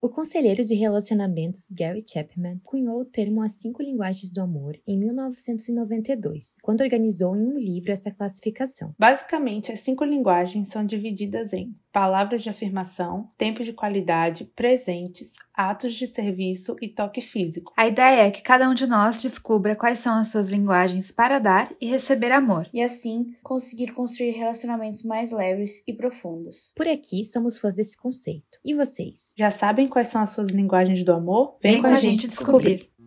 O conselheiro de relacionamentos Gary Chapman cunhou o termo As Cinco Linguagens do Amor em 1992, quando organizou em um livro essa classificação. Basicamente, as cinco linguagens são divididas em palavras de afirmação, tempo de qualidade, presentes, atos de serviço e toque físico. A ideia é que cada um de nós descubra quais são as suas linguagens para dar e receber amor. E assim conseguir construir relacionamentos mais leves e profundos. Por aqui somos fãs desse conceito. E vocês? Já sabem quais são as suas linguagens do amor? Vem, Vem com, a gente, gente descobrir. descobrir.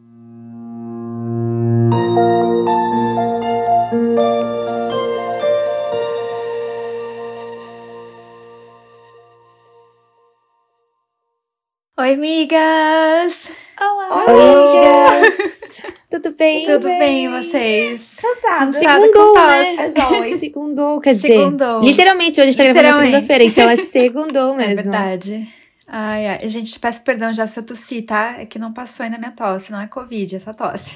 Oi, amigas! Olá! Oi, amigas! Tudo bem? Tudo bem, bem vocês? Cansada. Segundou, né? As always. Segundou, quer dizer... Segundou. Literalmente, hoje a gente tá gravando segunda-feira, então é segundou mesmo. É verdade. Ai, ai, gente, peço perdão já se eu tossi, tá? É que não passou ainda minha tosse, não é Covid, essa tosse.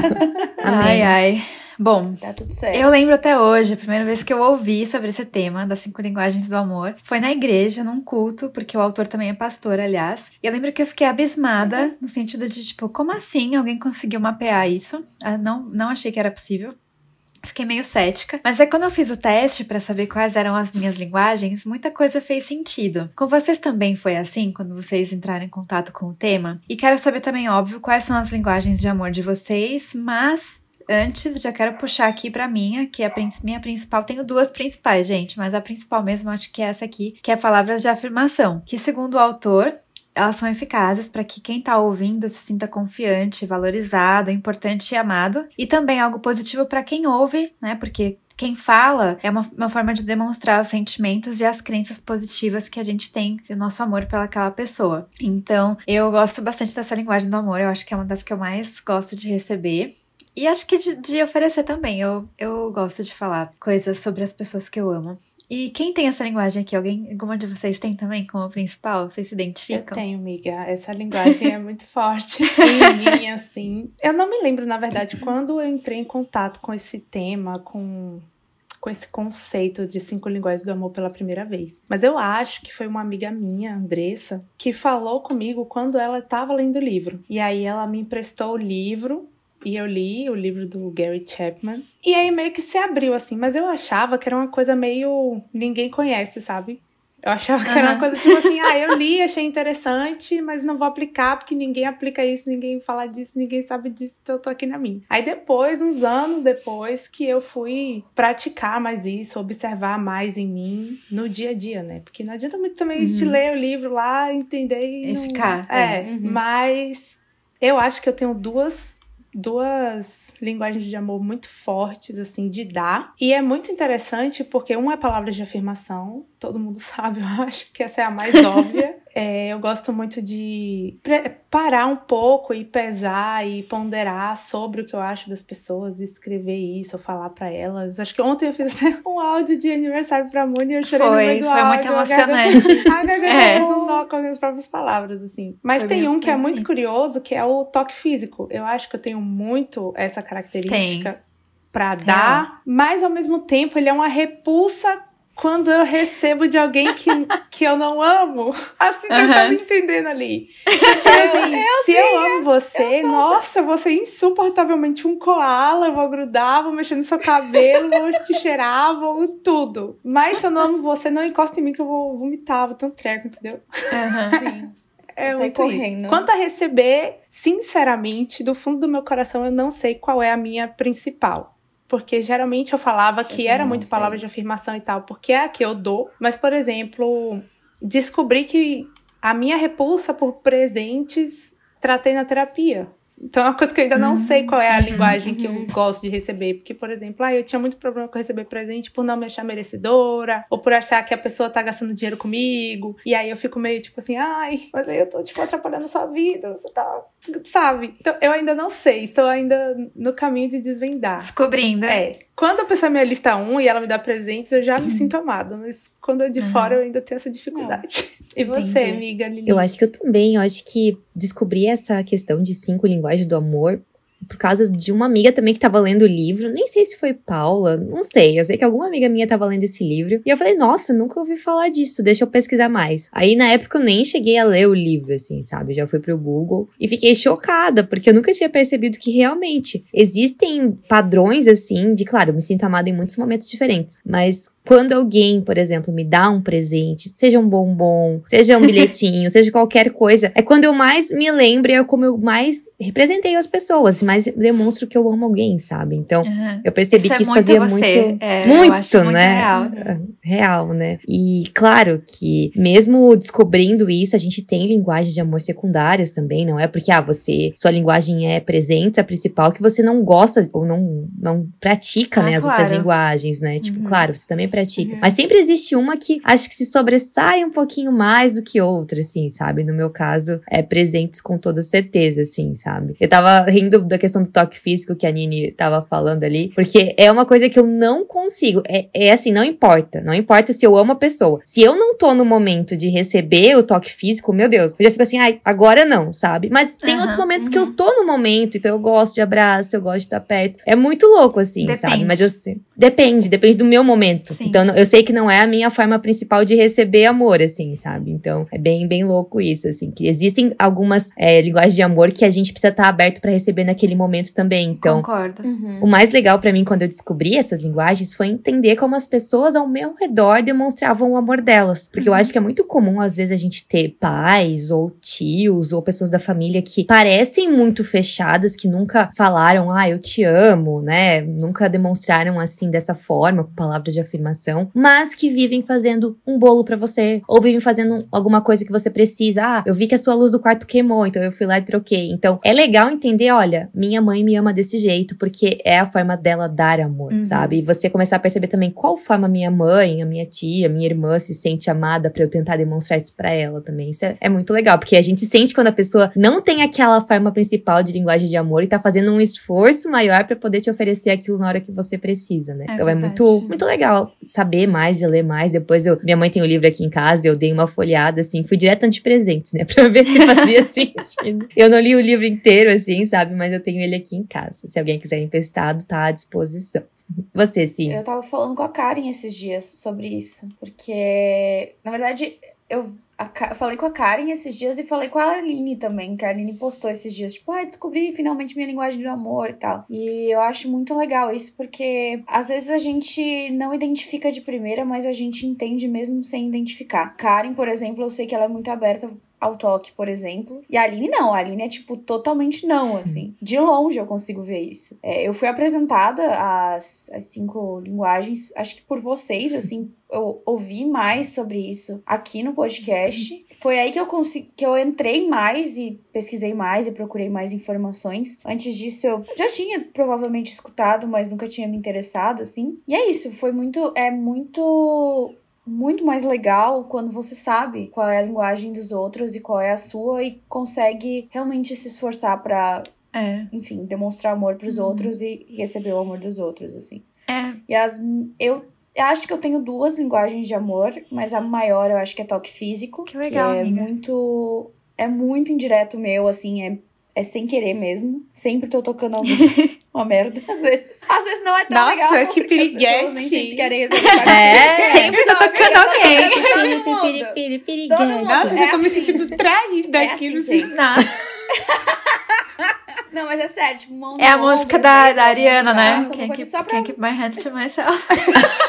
ai, ai. Bom, tá tudo certo. Eu lembro até hoje, a primeira vez que eu ouvi sobre esse tema das cinco linguagens do amor foi na igreja, num culto, porque o autor também é pastor, aliás. E eu lembro que eu fiquei abismada, no sentido de, tipo, como assim alguém conseguiu mapear isso? Eu ah, não, não achei que era possível. Fiquei meio cética, mas é quando eu fiz o teste para saber quais eram as minhas linguagens, muita coisa fez sentido. Com vocês também foi assim quando vocês entraram em contato com o tema? E quero saber também, óbvio, quais são as linguagens de amor de vocês, mas antes, já quero puxar aqui para minha, que é a minha principal. Tenho duas principais, gente, mas a principal mesmo acho que é essa aqui, que é palavras de afirmação. Que, segundo o autor, elas são eficazes para que quem está ouvindo se sinta confiante, valorizado, importante e amado. E também algo positivo para quem ouve, né? Porque quem fala é uma, uma, forma de demonstrar os sentimentos e as crenças positivas que a gente tem o nosso amor pelaquela pessoa. Então, eu gosto bastante dessa linguagem do amor, eu acho que é uma das que eu mais gosto de receber. E acho que de, de, oferecer também. Eu, eu gosto de falar coisas sobre as pessoas que eu amo. E quem tem essa linguagem aqui? Alguém, alguma de vocês tem também como principal? Vocês se identificam? Eu tenho, amiga. Essa linguagem é muito forte em mim, assim. Eu não me lembro, na verdade, quando eu entrei em contato com esse tema, com com esse conceito de cinco linguagens do amor pela primeira vez. Mas eu acho que foi uma amiga minha, Andressa, que falou comigo quando ela estava lendo o livro. E aí ela me emprestou o livro e eu li o livro do Gary Chapman. E aí meio que se abriu, assim. Mas eu achava que era uma coisa meio. ninguém conhece, sabe? Eu achava que uhum. era uma coisa tipo assim, ah, eu li, achei interessante, mas não vou aplicar porque ninguém aplica isso, ninguém fala disso, ninguém sabe disso, então eu tô aqui na minha. Aí depois, uns anos depois, que eu fui praticar mais isso, observar mais em mim no dia a dia, né? Porque não adianta muito também uhum. a gente uhum. ler o livro lá, entender e. e não... ficar. É, é. Uhum. mas eu acho que eu tenho duas duas linguagens de amor muito fortes, assim, de dar. E é muito interessante porque uma é palavras de afirmação, todo mundo sabe, eu acho que essa é a mais óbvia. É, eu gosto muito de parar um pouco e pesar e ponderar sobre o que eu acho das pessoas, e escrever isso, ou falar para elas. Acho que ontem eu fiz um áudio de aniversário pra Muni e eu chorei foi, no meio do foi áudio. Foi muito emocionante. A garganta é. um nó com as minhas próprias palavras, assim. Mas foi tem um que é muito curioso, que é o toque físico. Eu acho que eu tenho muito essa característica. Tem para dar, mas ao mesmo tempo ele é uma repulsa quando eu recebo de alguém que, que eu não amo. Assim, uhum. você tá me entendendo ali. Tipo assim, eu, se eu amo você, eu nossa, você é insuportavelmente um koala, eu vou grudar, vou mexer no seu cabelo, vou te cheirar, vou tudo. Mas se eu não amo você, não encosta em mim que eu vou vomitar, vou ter um treco, entendeu? Uhum. Sim. É muito correndo. Isso. Quanto a receber, sinceramente, do fundo do meu coração, eu não sei qual é a minha principal porque geralmente eu falava que eu era muito sei. palavra de afirmação e tal, porque é a que eu dou. Mas, por exemplo, descobri que a minha repulsa por presentes tratei na terapia. Então é uma coisa que eu ainda não sei qual é a linguagem que eu uhum. gosto de receber. Porque, por exemplo, ah, eu tinha muito problema com receber presente por não me achar merecedora, ou por achar que a pessoa tá gastando dinheiro comigo. E aí eu fico meio tipo assim, ai, mas aí eu tô, tipo, atrapalhando a sua vida, você tá. Sabe? Então eu ainda não sei, estou ainda no caminho de desvendar. Descobrindo. É. Quando a pessoa me lista um e ela me dá presentes, eu já me sinto amada. Mas quando é de uhum. fora, eu ainda tenho essa dificuldade. E você, Entendi. amiga Lili? Eu acho que eu também. Eu acho que descobrir essa questão de cinco linguagens do amor por causa de uma amiga também que tava lendo o livro. Nem sei se foi Paula, não sei. Eu sei que alguma amiga minha tava lendo esse livro. E eu falei, nossa, nunca ouvi falar disso, deixa eu pesquisar mais. Aí na época eu nem cheguei a ler o livro, assim, sabe? Já fui pro Google e fiquei chocada, porque eu nunca tinha percebido que realmente existem padrões, assim, de, claro, eu me sinto amada em muitos momentos diferentes, mas quando alguém, por exemplo, me dá um presente, seja um bombom, seja um bilhetinho, seja qualquer coisa, é quando eu mais me lembro, é como eu mais representei as pessoas, mais demonstro que eu amo alguém, sabe? Então, uhum. eu percebi isso que é isso fazia você. muito, é, muito, muito né? Real. real, né? E claro que mesmo descobrindo isso, a gente tem linguagem de amor secundárias também, não é porque ah, você, sua linguagem é presente, a principal que você não gosta ou não não pratica, Ah, né, as claro. outras linguagens, né? Tipo, Uhum. claro, você também pratica, Uhum. mas sempre existe uma que acho que se sobressai um pouquinho mais do que outra, assim, sabe? No meu caso, é presentes com toda certeza, assim, sabe? Eu tava rindo da questão do toque físico que a Nini tava falando ali, porque é uma coisa que eu não consigo. É, é assim, não importa. Não importa se eu amo a pessoa. Se eu não tô no momento de receber o toque físico, meu Deus, eu já fico assim, ai, agora não, sabe? Mas tem Aham, outros momentos que uhum. eu tô no momento, então eu gosto de abraço, eu gosto de estar perto. É muito louco, assim, sabe? Depende. Mas eu sei. Depende, depende do meu momento. Sim. Então eu sei que não é a minha forma principal de receber amor, assim, sabe? Então é bem, bem louco isso, assim, que existem algumas é, linguagens de amor que a gente precisa estar aberto pra receber naquele momento também. Então, Concordo. Uhum. o mais legal pra mim quando eu descobri essas linguagens foi entender como as pessoas ao meu redor demonstravam o amor delas. Porque eu acho que é muito comum, às vezes, a gente ter pais ou tios ou pessoas da família que parecem muito fechadas, que nunca falaram, ah, eu te amo, né? Nunca demonstraram assim dessa forma, com palavras de afirmação, mas que vivem fazendo um bolo pra você, ou vivem fazendo alguma coisa que você precisa. Ah, eu vi que a sua luz do quarto queimou, então eu fui lá e troquei. Então é legal entender, olha, minha mãe me ama desse jeito, porque é a forma dela dar amor, Uhum. sabe? E você começar a perceber também qual forma minha mãe, a minha tia, a minha irmã se sente amada pra eu tentar demonstrar isso pra ela também. Isso é, é muito legal, porque a gente sente quando a pessoa não tem aquela forma principal de linguagem de amor e tá fazendo um esforço maior pra poder te oferecer aquilo na hora que você precisa, né? É então é verdade. muito, muito legal saber mais e ler mais. Depois eu, minha mãe tem um livro aqui em casa, eu dei uma folhada assim, fui direto de presentes, né, pra ver se fazia sentido. Eu não li o livro inteiro assim, sabe, mas eu tenho ele aqui em casa. Se alguém quiser emprestado, tá à disposição. Você, sim. Eu tava falando com a Karen esses dias sobre isso. Porque, na verdade, eu a falei com a Karen esses dias e falei com a Aline também, que a Aline postou esses dias, tipo, ah, descobri finalmente minha linguagem do amor e tal. E eu acho muito legal isso, porque às vezes a gente não identifica de primeira, mas a gente entende mesmo sem identificar. Karen, por exemplo, eu sei que ela é muito aberta ao toque, por exemplo. E a Aline não, a Aline é tipo totalmente não, assim. De longe eu consigo ver isso. É, eu fui apresentada às, às cinco linguagens, acho que por vocês, assim, eu ouvi mais sobre isso aqui no podcast. Foi aí que eu consegui, que eu entrei mais e pesquisei mais e procurei mais informações. Antes disso eu já tinha provavelmente escutado, mas nunca tinha me interessado assim. E é isso, foi muito é muito muito mais legal quando você sabe qual é a linguagem dos outros e qual é a sua e consegue realmente se esforçar pra, É. enfim, demonstrar amor pros outros e receber o amor dos outros, assim. É. E as eu acho que eu tenho duas linguagens de amor, mas a maior eu acho que é toque físico, Que legal, é amiga. muito é muito indireto meu, assim, é é sem querer mesmo. Sempre tô tocando alguém. Uma merda. Às vezes. Às vezes não é tão Nossa, legal. que as pessoas piriguete. nem sempre querem receber É, sempre tô tocando alguém. Todo mundo. Todo mundo. Nossa, É eu tô me assim. sentindo traída É aqui. assim, no gente. Não, mas é sério, tipo, mão é a música da, da Ariana, no né? Can't keep, só pra can't keep my hands to myself.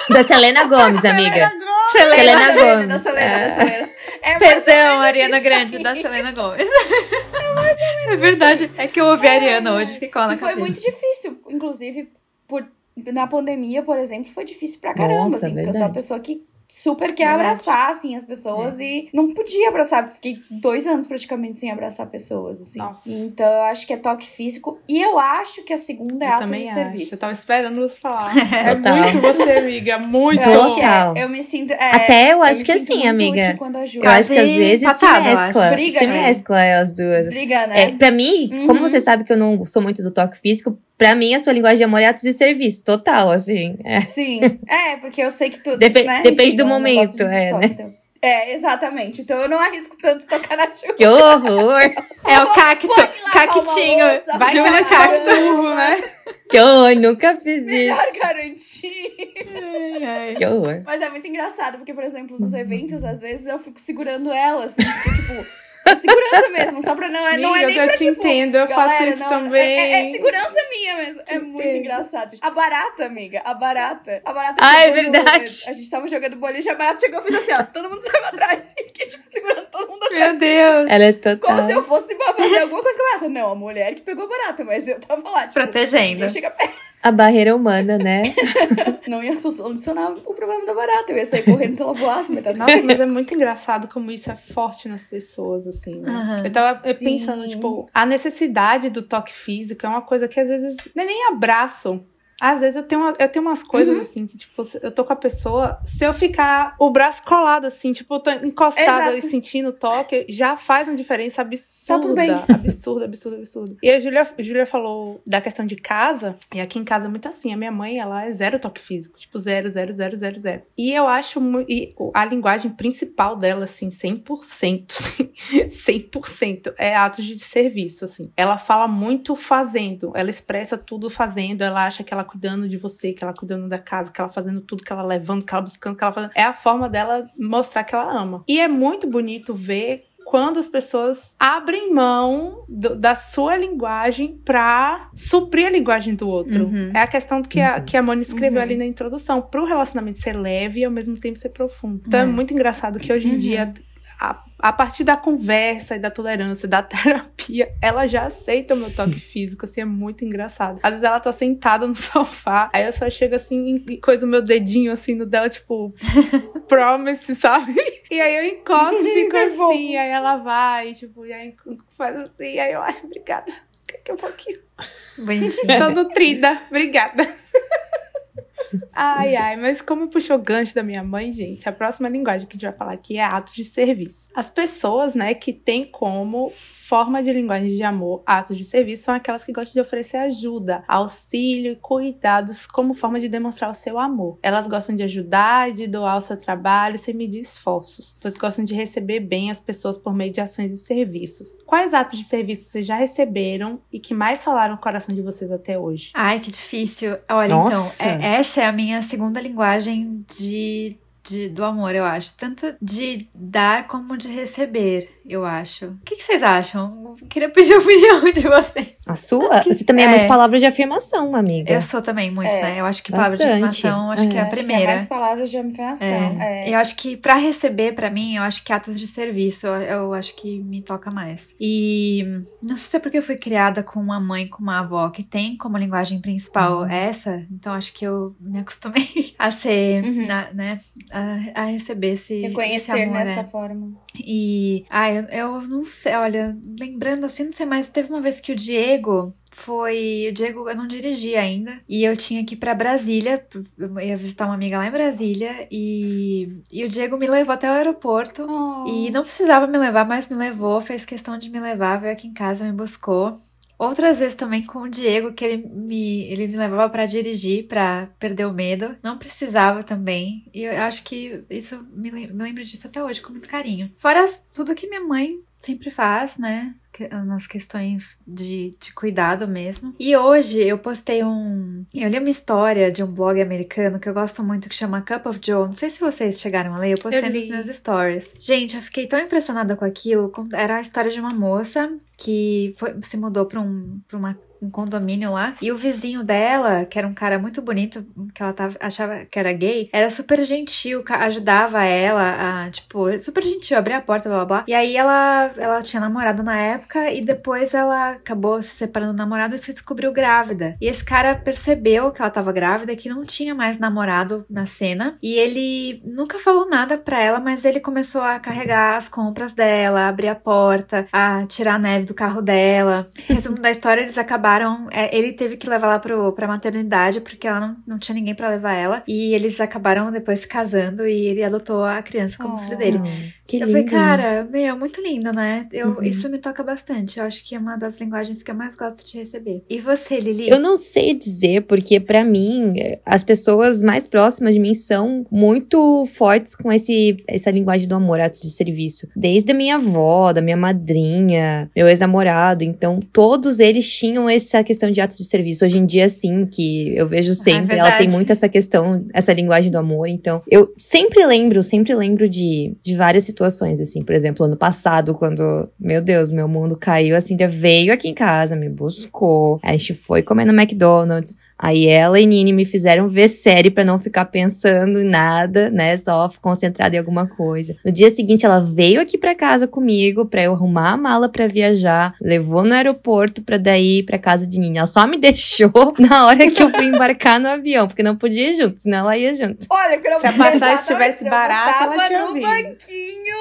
Da Selena Gomes, amiga. Selena. Selena da Selena, da Gomes. Selena, É. da Selena. É Perdão, Ariana Grande, aí. da Selena Gomes. É verdade. É que eu ouvi a Ariana hoje, ficou na E foi cabeça. muito difícil, inclusive, por, na pandemia, por exemplo, foi difícil pra caramba, Nossa, assim, porque eu sou uma pessoa que super quer Verdade. abraçar, assim, as pessoas e não podia abraçar. Fiquei dois anos praticamente sem abraçar pessoas, assim. Nossa. Então, eu acho que é toque físico. E eu acho que a segunda é Eu ato também de acho. serviço. Eu tava esperando você falar. É Total. muito você, amiga. Muito. Eu que Total. é. Eu me sinto. é, Até eu acho que sinto assim, muito amiga. útil Quando ajuda. Eu acho que às vezes empatado, se eu mescla. Briga, se né? mescla as duas. Briga, né? É, pra mim, Uhum. como você sabe que eu não sou muito do toque físico, pra mim a sua linguagem de amor é atos de serviço, total, assim. É. Sim. É, porque eu sei que tu. Depe- né? depende do momento, é, né? então. É, exatamente. Então eu não arrisco tanto tocar na chuva. Que horror! É o cacto. Cactinho. Vai Júlia Cacto, né? Que horror, nunca fiz Melhor isso. garantir. Ai, ai. Que horror. Mas é muito engraçado, porque, por exemplo, nos eventos, às vezes eu fico segurando ela, assim, porque, tipo, é segurança mesmo, só pra não é, não é Amiga, nem eu pra, te tipo, entendo, eu faço galera, isso não, também. É, é- é segurança minha mesmo. Te é muito entendo. engraçado. A barata, amiga, a barata. A barata Ah, é chegou no- verdade. a gente tava jogando boliche, a barata chegou e fez assim, ó, todo mundo saiu atrás. E fiquei, tipo, segurando todo mundo atrás. Meu Deus. Ela é total. Como se eu fosse pra fazer alguma coisa com a barata. Não, a mulher que pegou a barata, mas eu tava lá, tipo, Protegendo. chega perto. A barreira humana, né? Não ia solucionar o problema da barata. Eu ia sair correndo se ela voasse, mas tá tudo Nossa, mas é muito engraçado como isso é forte nas pessoas, assim, né? Aham. Eu tava Sim. pensando, tipo, a necessidade do toque físico é uma coisa que às vezes é nem abraço. Às vezes eu tenho, uma- eu tenho umas coisas Uhum. assim que, tipo, eu tô com a pessoa, se eu ficar o braço colado, assim, tipo, eu tô encostada Exato. e sentindo o toque, já faz uma diferença absurda. Tá tudo bem. Absurda, absurda, absurda. E a Júlia, a Júlia falou da questão de casa, e aqui em casa é muito assim. A minha mãe, ela é zero toque físico, tipo, zero, zero, zero, zero, zero. E eu acho e a linguagem principal dela, assim, 100%, assim, 100% é atos de serviço, assim. Ela fala muito fazendo, ela expressa tudo fazendo, ela acha que ela cuidando de você, que ela cuidando da casa, que ela fazendo tudo, que ela levando, que ela buscando, que ela fazendo. É a forma dela mostrar que ela ama. E é muito bonito ver quando as pessoas abrem mão do- da sua linguagem pra suprir a linguagem do outro. Uhum. É a questão que a, Uhum. que a Moni escreveu Uhum. ali na introdução. Pro relacionamento ser leve e ao mesmo tempo ser profundo. Então é, É. muito engraçado que hoje em Uhum. dia, a, a partir da conversa e da tolerância, da terapia, ela já aceita o meu toque físico, assim, é muito engraçado. Às vezes ela tá sentada no sofá, aí eu só chego assim e coisa o meu dedinho assim no dela, tipo, promise, sabe? E aí eu encosto e fico assim, aí ela vai, tipo, e aí faz assim, aí eu, ai, obrigada. Daqui a pouquinho. Bonitinho. Tô nutrida, obrigada. Ai, ai, mas como puxou o gancho da minha mãe, gente, a próxima linguagem que a gente vai falar aqui é atos de serviço. As pessoas, né, que têm como forma de linguagem de amor atos de serviço são aquelas que gostam de oferecer ajuda, auxílio e cuidados como forma de demonstrar o seu amor. Elas gostam de ajudar e de doar o seu trabalho sem medir esforços, pois gostam de receber bem as pessoas por meio de ações e serviços. Quais atos de serviço vocês já receberam e que mais falaram no coração de vocês até hoje? Ai, que difícil. Olha, Nossa. então, é- essa é a minha segunda linguagem de, de- do amor, eu acho. Tanto de dar como de receber, eu acho. O que, que vocês acham? Eu queria pedir a opinião de vocês. A sua? Você também é, É. muito palavra de afirmação, amiga. Eu sou também muito, É, né? Eu acho que palavra de bastante. afirmação, acho que é a que é primeira. mais palavras de afirmação. É. Eu acho que pra receber, pra mim, eu acho que atos de serviço, eu, eu acho que me toca mais. E não sei se é porque eu fui criada com uma mãe, com uma avó que tem como linguagem principal Uhum. essa, então acho que eu me acostumei a ser, Uhum. na- né, a, a receber esse, esse Reconhecer amor, nessa né? forma. E, ai, eu, eu não sei, olha, lembrando assim, não sei mais, teve uma vez que o Diego foi. O Diego, eu não dirigi ainda, e eu tinha que ir pra Brasília, eu ia visitar uma amiga lá em Brasília, e, e o Diego me levou até o aeroporto. Oh. E não precisava me levar, mas me levou, fez questão de me levar, veio aqui em casa, me buscou. Outras vezes também com o Diego, que ele me, ele me levava pra dirigir, pra perder o medo. Não precisava também. E eu acho que isso me, me lembro disso até hoje, com muito carinho. Fora tudo que minha mãe sempre faz, né? Nas questões de, de cuidado mesmo. E hoje eu postei um. Eu li uma história de um blog americano que eu gosto muito que chama Cup of Joe. Não sei se vocês chegaram a ler, eu postei Eu nos meus stories. Gente, eu fiquei tão impressionada com aquilo. Era a história de uma moça que foi- se mudou pra um, pra uma um condomínio lá. E o vizinho dela, que era um cara muito bonito, que ela tava, achava que era gay, era super gentil, ajudava ela a, tipo, super gentil, abria a porta, blá blá blá. E aí ela, ela tinha namorado na época e depois ela acabou se separando do namorado e se descobriu grávida. E esse cara percebeu que ela tava grávida, que não tinha mais namorado na cena. E ele nunca falou nada pra ela, mas ele começou a carregar as compras dela, abrir a porta, a tirar a neve do carro dela. Resumo da história, eles acabaram. É, ele teve que levar ela pro, pra maternidade, porque ela não, não tinha ninguém pra levar ela. E eles acabaram depois se casando e ele adotou a criança como Oh. filho dele. Hum, que eu lindo. falei, cara, meu, muito lindo, né? Eu, Uhum. Isso me toca bastante. Eu acho que é uma das linguagens que eu mais gosto de receber. E você, Lili? Eu não sei dizer, porque para mim, as pessoas mais próximas de mim são muito fortes com esse, essa linguagem do amor, atos de serviço. Desde a minha avó, da minha madrinha, meu ex-namorado. Então, todos eles tinham essa questão de atos de serviço. Hoje em dia, sim, que eu vejo sempre. É ela tem muito essa questão, essa linguagem do amor. Então, eu sempre lembro, sempre lembro de, de várias situações, assim. Por exemplo, ano passado, quando, meu Deus, meu mundo caiu, assim, veio aqui em casa, me buscou. A gente foi comer no McDonald's. Aí ela e Nini me fizeram ver série para não ficar pensando em nada, né? Só concentrada em alguma coisa. No dia seguinte, ela veio aqui para casa comigo para eu arrumar a mala para viajar, levou no aeroporto para daí ir pra casa de Nini. Ela só me deixou na hora que eu fui embarcar no avião, porque não podia ir junto, senão ela ia junto. Olha, Se a passagem estivesse eu barata, ela tinha no vindo. banquinho,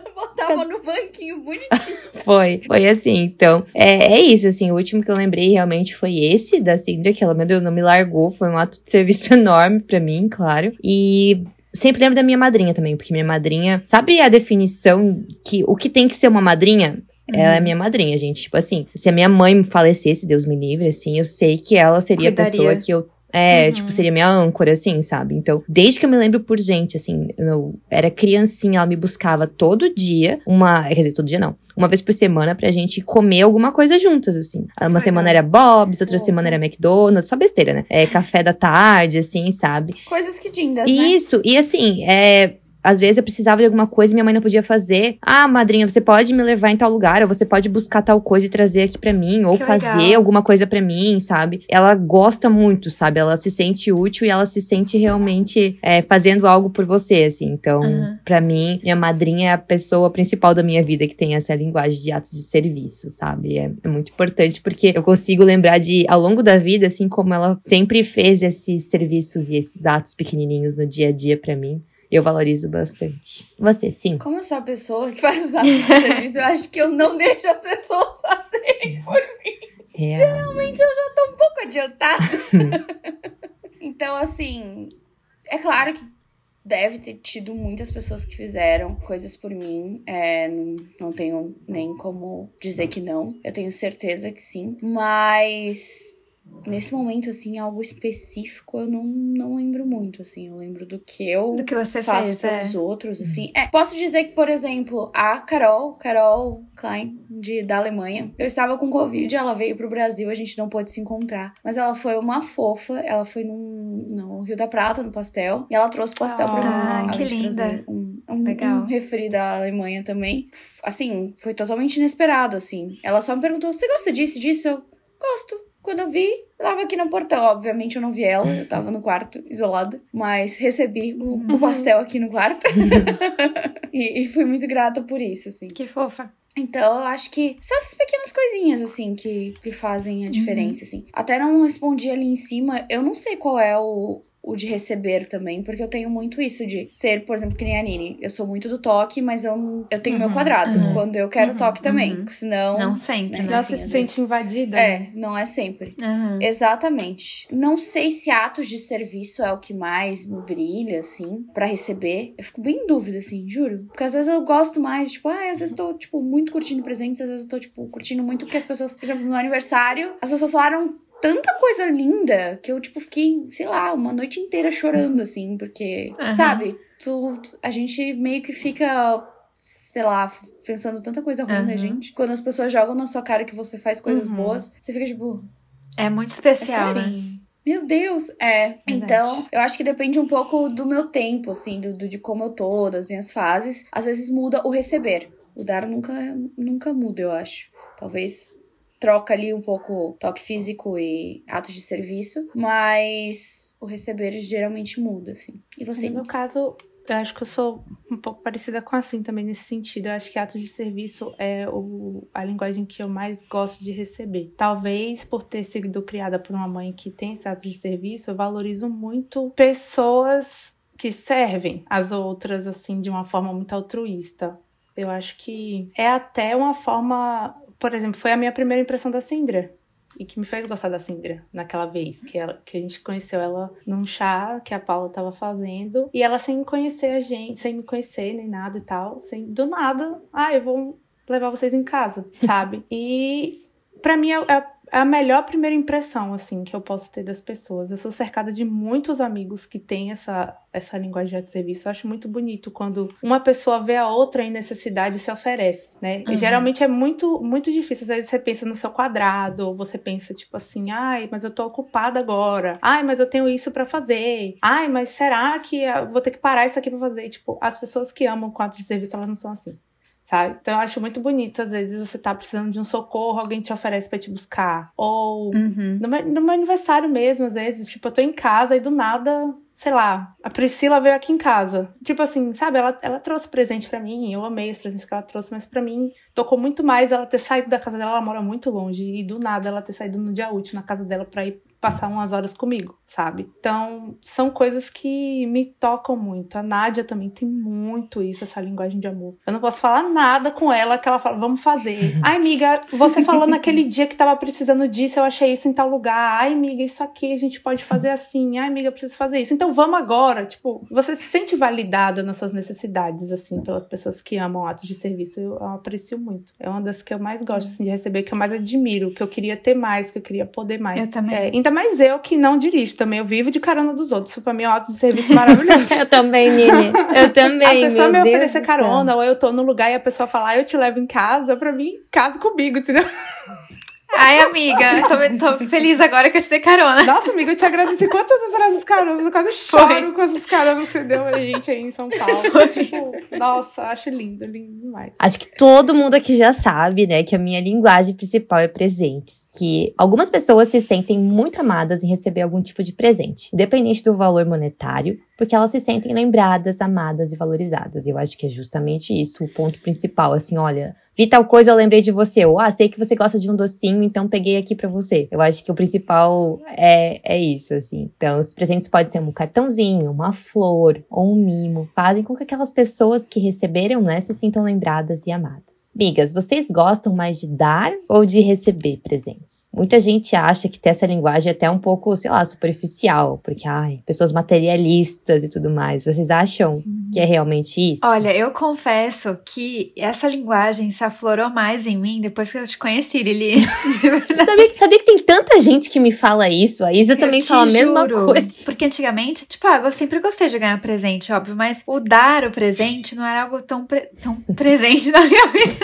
botava no banquinho bonitinho. Foi, foi assim. Então, é, é isso, assim. O último que eu lembrei realmente foi esse da Cindra, que ela, meu Deus, não me largou. Foi um ato de serviço enorme pra mim, claro. E sempre lembro da minha madrinha também, porque minha madrinha, sabe a definição que o que tem que ser uma madrinha? Ela é minha madrinha, gente. Tipo assim, se a minha mãe falecesse, Deus me livre, assim, eu sei que ela seria a Cuidaria. pessoa que eu. É, Uhum. tipo, seria minha âncora, assim, sabe? Então, desde que eu me lembro por gente, assim, eu era criancinha, ela me buscava todo dia, uma. Quer dizer, todo dia não. Uma vez por semana pra gente comer alguma coisa juntas, assim. Uma semana era Bob's, outra Fofo. semana era McDonald's, só besteira, né? É, café da tarde, assim, sabe? Coisas que dindas, né? Isso, e assim, é. Às vezes eu precisava de alguma coisa e minha mãe não podia fazer. Ah, madrinha, você pode me levar em tal lugar, ou você pode buscar tal coisa e trazer aqui pra mim, ou Que fazer legal. alguma coisa pra mim, sabe? Ela gosta muito, sabe? Ela se sente útil e ela se sente realmente é, fazendo algo por você, assim. Então, Uhum. pra mim, minha madrinha é a pessoa principal da minha vida que tem essa linguagem de atos de serviço, sabe? É, é muito importante porque eu consigo lembrar de, ao longo da vida, assim como ela sempre fez esses serviços e esses atos pequenininhos no dia a dia pra mim. Eu valorizo bastante. Você, sim. Como eu sou a pessoa que faz os atos de serviço, eu acho que eu não deixo as pessoas fazerem por mim. Real. Geralmente eu já tô um pouco adiantada. então, assim, é claro que deve ter tido muitas pessoas que fizeram coisas por mim. É, não, não tenho nem como dizer que não. Eu tenho certeza que sim. Mas nesse momento, assim, algo específico eu não, não lembro muito, assim. Eu lembro do que eu Do que você faço fez, é. pelos outros, assim. É, posso dizer que, por exemplo, a Carol, Carol Klein, de, da Alemanha, eu estava com Covid, ela veio pro Brasil, a gente não pôde se encontrar. Mas ela foi uma fofa, ela foi num, no Rio da Prata, no pastel, e ela trouxe pastel pra mim. Ah, além que de linda. trazer Um, um, Legal. um refri da Alemanha também. Assim, foi totalmente inesperado, assim. Ela só me perguntou, você gosta disso, disso? Eu, gosto. Quando eu vi, eu tava aqui no portão. Obviamente eu não vi ela, eu tava no quarto, isolada. Mas recebi o, o pastel aqui no quarto. e, e fui muito grata por isso, assim. Que fofa. Então, eu acho que são essas pequenas coisinhas, assim, que, que fazem a diferença, assim. Até não respondi ali em cima, eu não sei qual é o, o de receber também, porque eu tenho muito isso de ser, por exemplo, que nem a Nini. Eu sou muito do toque, mas eu, eu tenho meu Uhum, quadrado, uhum, quando eu quero uhum, toque também. uhum. Senão, Não sempre, né? né? Ela Enfim, se sente invadida. né? É, não é sempre. Aham. Exatamente. Não sei se atos de serviço é o que mais me brilha, assim, pra receber. Eu fico bem em dúvida, assim, juro. Porque às vezes eu gosto mais, tipo, ah, às vezes tô, tipo, muito curtindo presentes, às vezes eu tô, tipo, curtindo muito porque as pessoas, por exemplo, no meu aniversário, as pessoas falaram tanta coisa linda que eu, tipo, fiquei, sei lá, uma noite inteira chorando, assim, porque, Aham. sabe, tu, tu- a gente meio que fica. Sei lá, pensando tanta coisa ruim na Aham. gente. Quando as pessoas jogam na sua cara que você faz coisas Uhum. boas, você fica tipo, É muito especial, É né? meu Deus, é. Então, eu acho que depende um pouco do meu tempo, assim, do, do- de como eu tô, das minhas fases. Às vezes muda o receber. O dar nunca, nunca muda, eu acho. Talvez troca ali um pouco toque físico e atos de serviço, mas o receber geralmente muda, assim. E você? No meu caso, eu acho que eu sou um pouco parecida com assim também nesse sentido. Eu acho que atos de serviço é o, a linguagem que eu mais gosto de receber. Talvez por ter sido criada por uma mãe que tem esse ato de serviço, eu valorizo muito pessoas que servem as outras assim de uma forma muito altruísta. Eu acho que é até uma forma, por exemplo, foi a minha primeira impressão da Sindra e que me fez gostar da Sindra naquela vez que, ela, que a gente conheceu ela num chá que a Paula tava fazendo e ela sem conhecer a gente, sem me conhecer nem nada e tal, sem do nada, ah, eu vou levar vocês em casa, sabe? E para mim é, é é a melhor primeira impressão, assim, que eu posso ter das pessoas. Eu sou cercada de muitos amigos que têm essa, essa linguagem de serviço. Eu acho muito bonito quando uma pessoa vê a outra em necessidade e se oferece, né? Uhum. E geralmente é muito, muito difícil. Às vezes você pensa no seu quadrado, ou você pensa, tipo assim, ai, mas eu tô ocupada agora. Ai, mas eu tenho isso para fazer. Ai, mas será que eu vou ter que parar isso aqui pra fazer? Tipo, as pessoas que amam quadro de serviço, elas não são assim sabe? Então eu acho muito bonito, às vezes você tá precisando de um socorro, alguém te oferece para te buscar. Ou uhum. no, meu, no meu aniversário mesmo, às vezes, tipo, eu tô em casa e do nada sei lá, a Priscila veio aqui em casa. Tipo assim, sabe, ela, ela trouxe presente para mim, eu amei os presentes que ela trouxe, mas para mim tocou muito mais ela ter saído da casa dela, ela mora muito longe, e do nada ela ter saído no dia útil na casa dela pra ir passar umas horas comigo, sabe? Então, são coisas que me tocam muito. A Nádia também tem muito isso, essa linguagem de amor. Eu não posso falar nada com ela que ela fala, vamos fazer. Ai, amiga, você falou naquele dia que tava precisando disso, eu achei isso em tal lugar. Ai, amiga, isso aqui a gente pode fazer assim. Ai, amiga, eu preciso fazer isso. Então, vamos agora. Tipo, você se sente validada nas suas necessidades, assim, pelas pessoas que amam atos de serviço. Eu, eu aprecio muito. É uma das que eu mais gosto, assim, de receber, que eu mais admiro, que eu queria ter mais, que eu queria poder mais. Eu também. É, ainda mais eu que não dirijo também. Eu vivo de carona dos outros. Pra mim é um ato de serviço maravilhoso. eu também, Nini. Eu também. A pessoa me oferecer carona, ou eu tô no lugar e a pessoa falar, ah, eu te levo em casa, pra mim, casa comigo, entendeu? Ai, amiga, tô, tô, feliz agora que eu te dei carona. Nossa, amiga, eu te agradeci quantas vezes essas caronas. Eu quase choro Foi. com essas caronas que você deu a gente aí em São Paulo. Tipo, nossa, acho lindo, lindo demais. Acho que todo mundo aqui já sabe, né, que a minha linguagem principal é presentes. Que algumas pessoas se sentem muito amadas em receber algum tipo de presente, independente do valor monetário porque elas se sentem lembradas, amadas e valorizadas. Eu acho que é justamente isso o ponto principal. Assim, olha, vi tal coisa, eu lembrei de você. Ou, ah, sei que você gosta de um docinho, então peguei aqui para você. Eu acho que o principal é, é isso, assim. Então, os presentes podem ser um cartãozinho, uma flor ou um mimo. Fazem com que aquelas pessoas que receberam, né, se sintam lembradas e amadas. Migas, vocês gostam mais de dar ou de receber presentes? Muita gente acha que ter essa linguagem é até um pouco, sei lá, superficial, porque, ai, pessoas materialistas e tudo mais. Vocês acham que é realmente isso? Olha, eu confesso que essa linguagem se aflorou mais em mim depois que eu te conheci, Lili. sabia, sabia que tem tanta gente que me fala isso? A Isa eu também fala a mesma coisa. Porque antigamente, tipo, ah, eu sempre gostei de ganhar presente, óbvio, mas o dar o presente não era algo tão, pre tão presente na minha vida.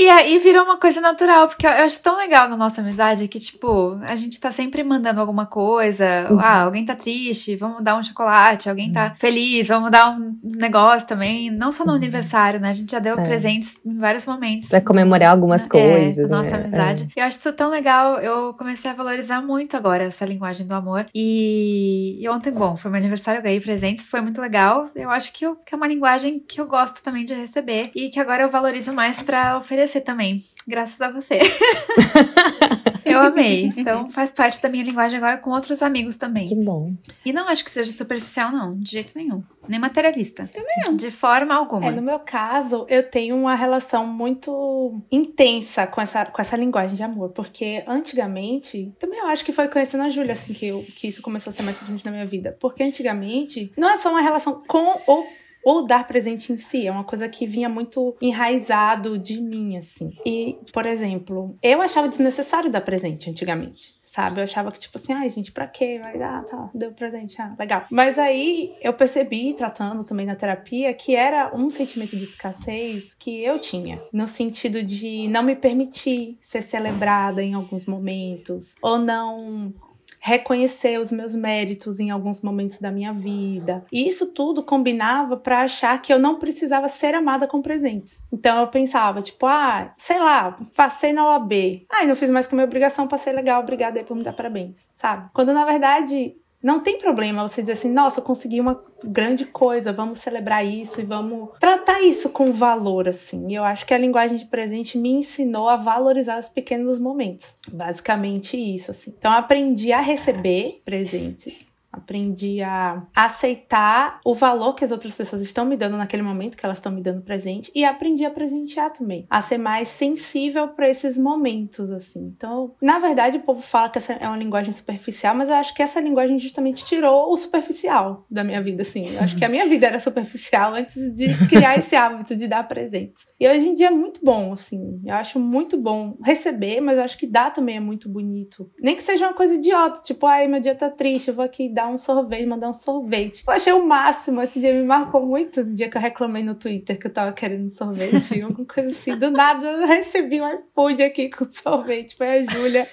E aí virou uma coisa natural, porque eu acho tão legal na nossa amizade que, tipo, a gente tá sempre mandando alguma coisa. Uhum. Ah, alguém tá triste, vamos dar um chocolate. Alguém tá uhum. feliz, vamos dar um negócio também. Não só no uhum. aniversário, né? A gente já deu é. presentes em vários momentos. Pra comemorar algumas é, coisas. É, nossa né? amizade. É. Eu acho isso tão legal. Eu comecei a valorizar muito agora essa linguagem do amor. E, e ontem, bom, foi meu aniversário, eu ganhei presentes, foi muito legal. Eu acho que, eu, que é uma linguagem que eu gosto também de receber e que agora eu valorizo mais para oferecer você também, graças a você. eu amei. Então faz parte da minha linguagem agora com outros amigos também. Que bom. E não acho que seja superficial, não, de jeito nenhum. Nem materialista. Também não. De forma alguma. É, no meu caso, eu tenho uma relação muito intensa com essa, com essa linguagem de amor. Porque antigamente, também eu acho que foi conhecendo a Júlia, assim, que, eu, que isso começou a ser mais presente na minha vida. Porque antigamente, não é só uma relação com ou ou dar presente em si. É uma coisa que vinha muito enraizado de mim, assim. E, por exemplo, eu achava desnecessário dar presente antigamente. Sabe? Eu achava que, tipo assim, ai, gente, pra quê? Vai, ah, tá, deu presente, ah, legal. Mas aí eu percebi, tratando também na terapia, que era um sentimento de escassez que eu tinha. No sentido de não me permitir ser celebrada em alguns momentos. Ou não reconhecer os meus méritos em alguns momentos da minha vida. E isso tudo combinava para achar que eu não precisava ser amada com presentes. Então eu pensava, tipo, ah, sei lá, passei na OAB. Ah, não fiz mais que a minha obrigação, passei legal, obrigada aí por me dar parabéns, sabe? Quando na verdade não tem problema você dizer assim, nossa, consegui uma grande coisa, vamos celebrar isso e vamos tratar isso com valor, assim. Eu acho que a linguagem de presente me ensinou a valorizar os pequenos momentos. Basicamente isso, assim. Então, eu aprendi a receber presentes Aprendi a aceitar o valor que as outras pessoas estão me dando naquele momento, que elas estão me dando presente, e aprendi a presentear também, a ser mais sensível para esses momentos, assim. Então, na verdade, o povo fala que essa é uma linguagem superficial, mas eu acho que essa linguagem justamente tirou o superficial da minha vida, assim. Eu acho que a minha vida era superficial antes de criar esse hábito de dar presentes. E hoje em dia é muito bom, assim. Eu acho muito bom receber, mas eu acho que dar também é muito bonito. Nem que seja uma coisa idiota, tipo, ai, meu dia tá triste, eu vou aqui dar um sorvete, mandar um sorvete. Eu achei o máximo, esse dia me marcou muito, o dia que eu reclamei no Twitter que eu tava querendo um sorvete, alguma coisa assim. Do nada eu recebi um iFood aqui com sorvete. Foi a Júlia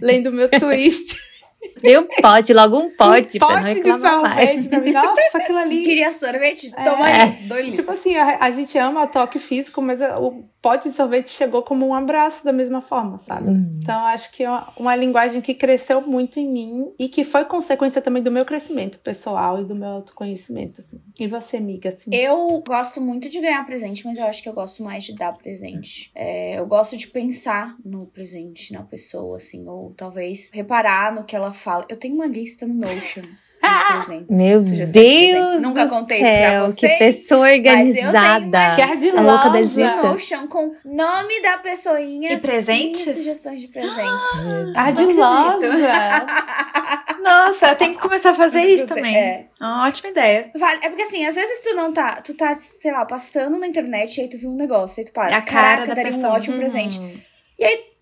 lendo meu tweet. Dei um pote, logo um pote, um pra pote não reclamar mais. sorvete. Nossa, aquilo ali. Queria sorvete? Toma É. aí, dois litros. Tipo assim, a, a gente ama toque físico, mas o pote de sorvete chegou como um abraço da mesma forma, sabe? Hum. Então, acho que é uma, uma linguagem que cresceu muito em mim e que foi consequência também do meu crescimento pessoal e do meu autoconhecimento, assim. E você, amiga, assim? Eu gosto muito de ganhar presente, mas eu acho que eu gosto mais de dar presente. É, eu gosto de pensar no presente, na pessoa, assim, ou talvez reparar no que ela fala. Eu tenho uma lista no Notion presentes. Meu presentes. Deus Nunca contei isso pra que pessoa mas eu tenho organizada. uma Que ardilosa. A louca listas. Notion com nome da pessoinha E presentes? e sugestões de presente. Ardilosa! Nossa, eu tenho que começar a fazer isso também. É. Uma ótima ideia. Vale, é porque assim, às vezes tu não tá, tu tá, sei lá, passando na internet e aí tu viu um negócio, aí tu para. É a cara Caraca, da daria pessoa. um ótimo presente. É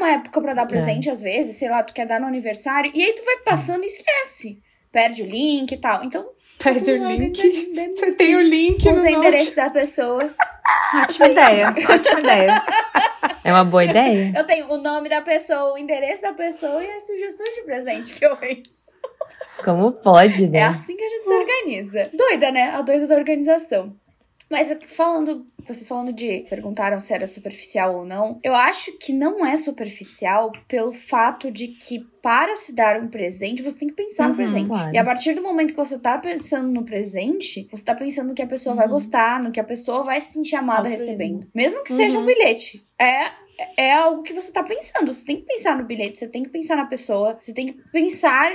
uma época pra dar presente, às vezes, sei lá, tu quer dar no aniversário, e aí tu vai passando e esquece. Perde o link e tal. Então, Perde o link. dê- Você tem o link os no endereços das pessoas. Ótima ideia. Ótima ideia. É uma boa ideia. Eu tenho o nome da pessoa, o endereço da pessoa e as sugestões de presente que eu penso. Como pode, É né? assim que a gente se organiza. Doida, né? A doida da organização. Mas falando, vocês falando de perguntaram se era superficial ou não, eu acho que não é superficial pelo fato de que para se dar um presente, você tem que pensar no Uhum, presente. claro. E a partir do momento que você tá pensando no presente, você tá pensando no que a pessoa vai gostar, no que a pessoa vai se sentir amada Altruísmo. recebendo. Mesmo que seja um bilhete. É é algo que você tá pensando. Você tem que pensar no bilhete, você tem que pensar na pessoa, você tem que pensar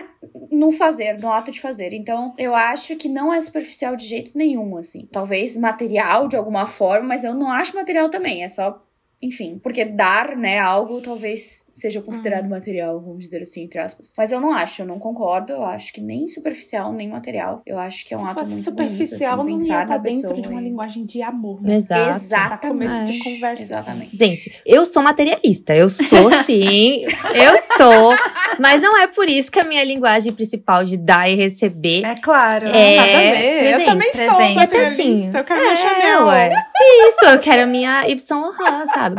no fazer, no ato de fazer. Então, eu acho que não é superficial de jeito nenhum, assim. Talvez material de alguma forma, mas eu não acho material também. É só. Enfim, porque dar, né, algo talvez seja considerado material, vamos dizer assim, entre aspas. Mas eu não acho, eu não concordo. Eu acho que nem superficial, nem material. Eu acho que é um Se ato fosse muito superficial, bonito, assim, não ia pessoa. dentro de uma e- linguagem de amor. Né? Exato. Pra começo de Exatamente. conversa. Exatamente. Gente, eu sou materialista. Eu sou, sim. eu sou. Mas não é por isso que a minha linguagem principal de dar e receber É claro. É, Nada a ver. presente, eu também sou presente. materialista. Assim, eu quero minha É, Chanel. ué. Isso, eu quero a minha Yves Saint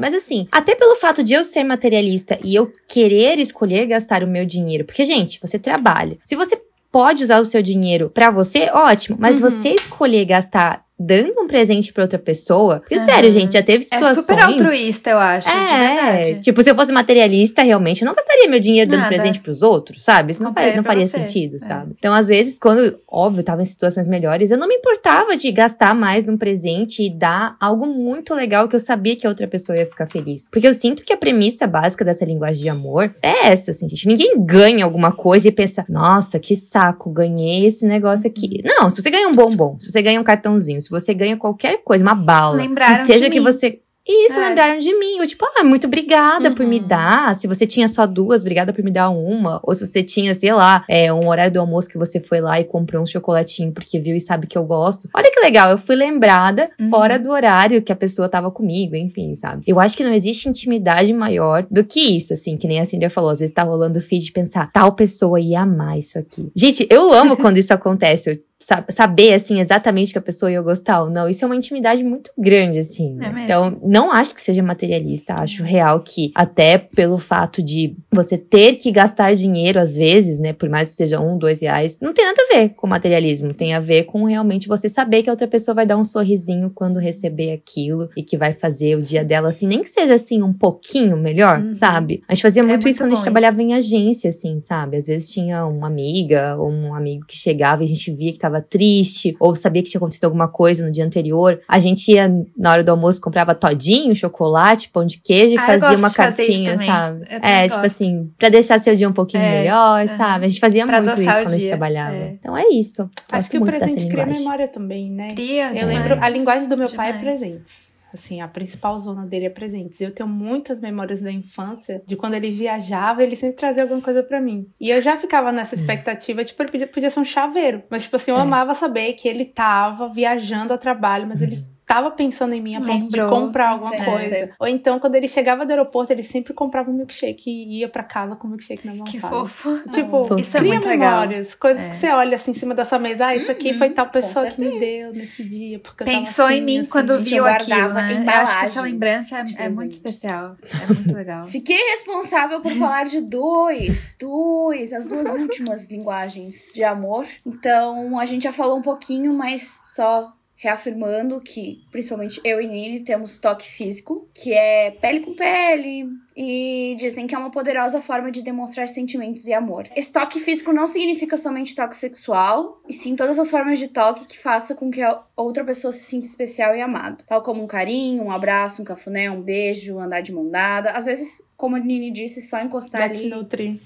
Mas assim, até pelo fato de eu ser materialista e eu querer escolher gastar o meu dinheiro, porque, gente, você trabalha. Se você pode usar o seu dinheiro pra você, ótimo. Mas Uhum. você escolher gastar dando um presente pra outra pessoa, porque, Uhum. sério, gente, já teve É situações. super altruísta, eu acho. de É, verdade. tipo, se eu fosse materialista, realmente, eu não gastaria meu dinheiro dando Nada. presente pros outros, sabe? Isso não faria, Compraria não faria você. sentido, É. sabe? Então, às vezes, quando, óbvio, eu tava em situações melhores, eu não me importava de gastar mais num presente e dar algo muito legal que eu sabia que a outra pessoa ia ficar feliz. Porque eu sinto que a premissa básica dessa linguagem de amor é essa, assim, gente. Ninguém ganha alguma coisa e pensa, nossa, que saco, ganhei esse negócio aqui. Não, se você ganha um bombom, se você ganha um cartãozinho, se você ganha qualquer coisa, uma bala, Lembraram que seja que mim. você isso, É. lembraram de mim. Eu, tipo, ah, muito obrigada por me Uhum. dar. Se você tinha só duas, obrigada por me dar uma. Ou se você tinha, sei lá, é, um horário do almoço que você foi lá e comprou um chocolatinho porque viu e sabe que eu gosto. Olha que legal, eu fui lembrada Uhum. fora do horário que a pessoa tava comigo, enfim, sabe? Eu acho que não existe intimidade maior do que isso, assim, que nem a Cindy falou. Às vezes tá rolando o feed de pensar, tal pessoa ia amar isso aqui. Gente, eu amo quando isso acontece. Eu saber, assim, exatamente que a pessoa ia gostar ou não. Isso é uma intimidade muito grande, assim. né? É. Então, não acho que seja materialista. Acho real que, até pelo fato de você ter que gastar dinheiro, às vezes, né? Por mais que seja um, dois reais, não tem nada a ver com materialismo. Tem a ver com realmente você saber que a outra pessoa vai dar um sorrisinho quando receber aquilo e que vai fazer o dia dela, assim, nem que seja, assim, um pouquinho melhor, Uhum. sabe? A gente fazia muito, muito isso quando a gente trabalhava em agência, assim, sabe? Às vezes tinha uma amiga ou um amigo que chegava e a gente via que tava triste, ou sabia que tinha acontecido alguma coisa no dia anterior. A gente ia, na hora do almoço, comprava todinho, chocolate, pão de queijo e Ah, fazia uma cartinha, sabe? É, gosto. tipo assim, pra deixar seu dia um pouquinho É, melhor, aham. sabe? A gente fazia Pra muito isso quando a gente trabalhava. é. Então é isso. Acho Gosto que o presente cria memória também, né? Cria Eu demais. lembro, a linguagem do meu pai é Demais. Assim, a principal zona dele é presentes. Eu tenho muitas memórias da infância de quando ele viajava, ele sempre trazia alguma coisa pra mim. E eu já ficava nessa expectativa, tipo, ele podia, podia ser um chaveiro. Mas, tipo assim, eu É. amava saber que ele tava viajando a trabalho, mas ele tava pensando em mim a ponto Lembrou. de comprar alguma Sim. coisa. É. Ou então, quando ele chegava do aeroporto, ele sempre comprava um milkshake e ia pra casa com um milkshake na mão. Que fofo. Tipo, Fofo. Isso é cria muito legal. memórias, coisas É. que você olha assim em cima dessa mesa. Ah, isso aqui Uhum, foi tal pessoa que me deu nesse dia. Porque eu Pensou tava em assim, mim assim. quando viu aquilo, né? Eu acho que essa lembrança é, é muito especial. É muito legal. Fiquei responsável por falar de dois, dois, as duas últimas linguagens de amor. Então, a gente já falou um pouquinho, mas só reafirmando que, principalmente eu e Nini, temos toque físico, que é pele com pele, e dizem que é uma poderosa forma de demonstrar sentimentos e amor. Esse toque físico não significa somente toque sexual, e sim todas as formas de toque que faça com que a outra pessoa se sinta especial e amado. Tal como um carinho, um abraço, um cafuné, um beijo, andar de mão dada. Às vezes, como a Nini disse, só encostar Get ali Nutri.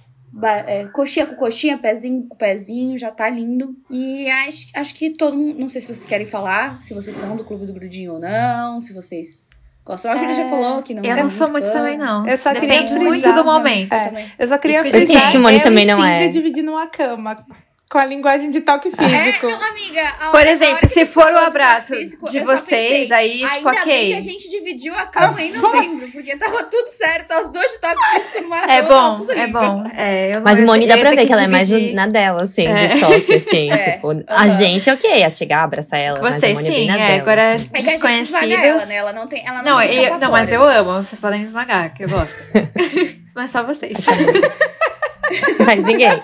É, coxinha com coxinha, pezinho com pezinho, já tá lindo. E acho, acho que todo mundo. Não sei se vocês querem falar, se vocês são do Clube do Grudinho ou não, se vocês gostam. A Júlia já falou que não Eu é não sou muito fã. também, não. Eu só queria Depende frisar, muito do né? momento. É. Eu só queria Eu sinto frisar. que o Moni eu também não é. dividindo uma cama. Com a linguagem de toque físico. É, não, amiga. a- Por exemplo, se que for o de abraço toque físico, de vocês, pensei, aí, tipo, ainda ok. bem que a gente dividiu a cama em novembro, porque tava tudo certo, as duas de toque físico numa É cama, tava bom, tudo é bom. É, eu, Mas Moni dá pra ver ter que ela é mais na dela, assim, É. do toque, assim. É, Tipo, a aham. gente, ok, a chegar, abraçar ela. mas a Vocês Moni é bem sim, na é, dela, agora assim. É que a gente esmaga ela, né? Ela não tem, ela não, Não, tem eu, não, mas eu amo. Vocês podem me esmagar, que eu gosto. mas só vocês. Mas ninguém.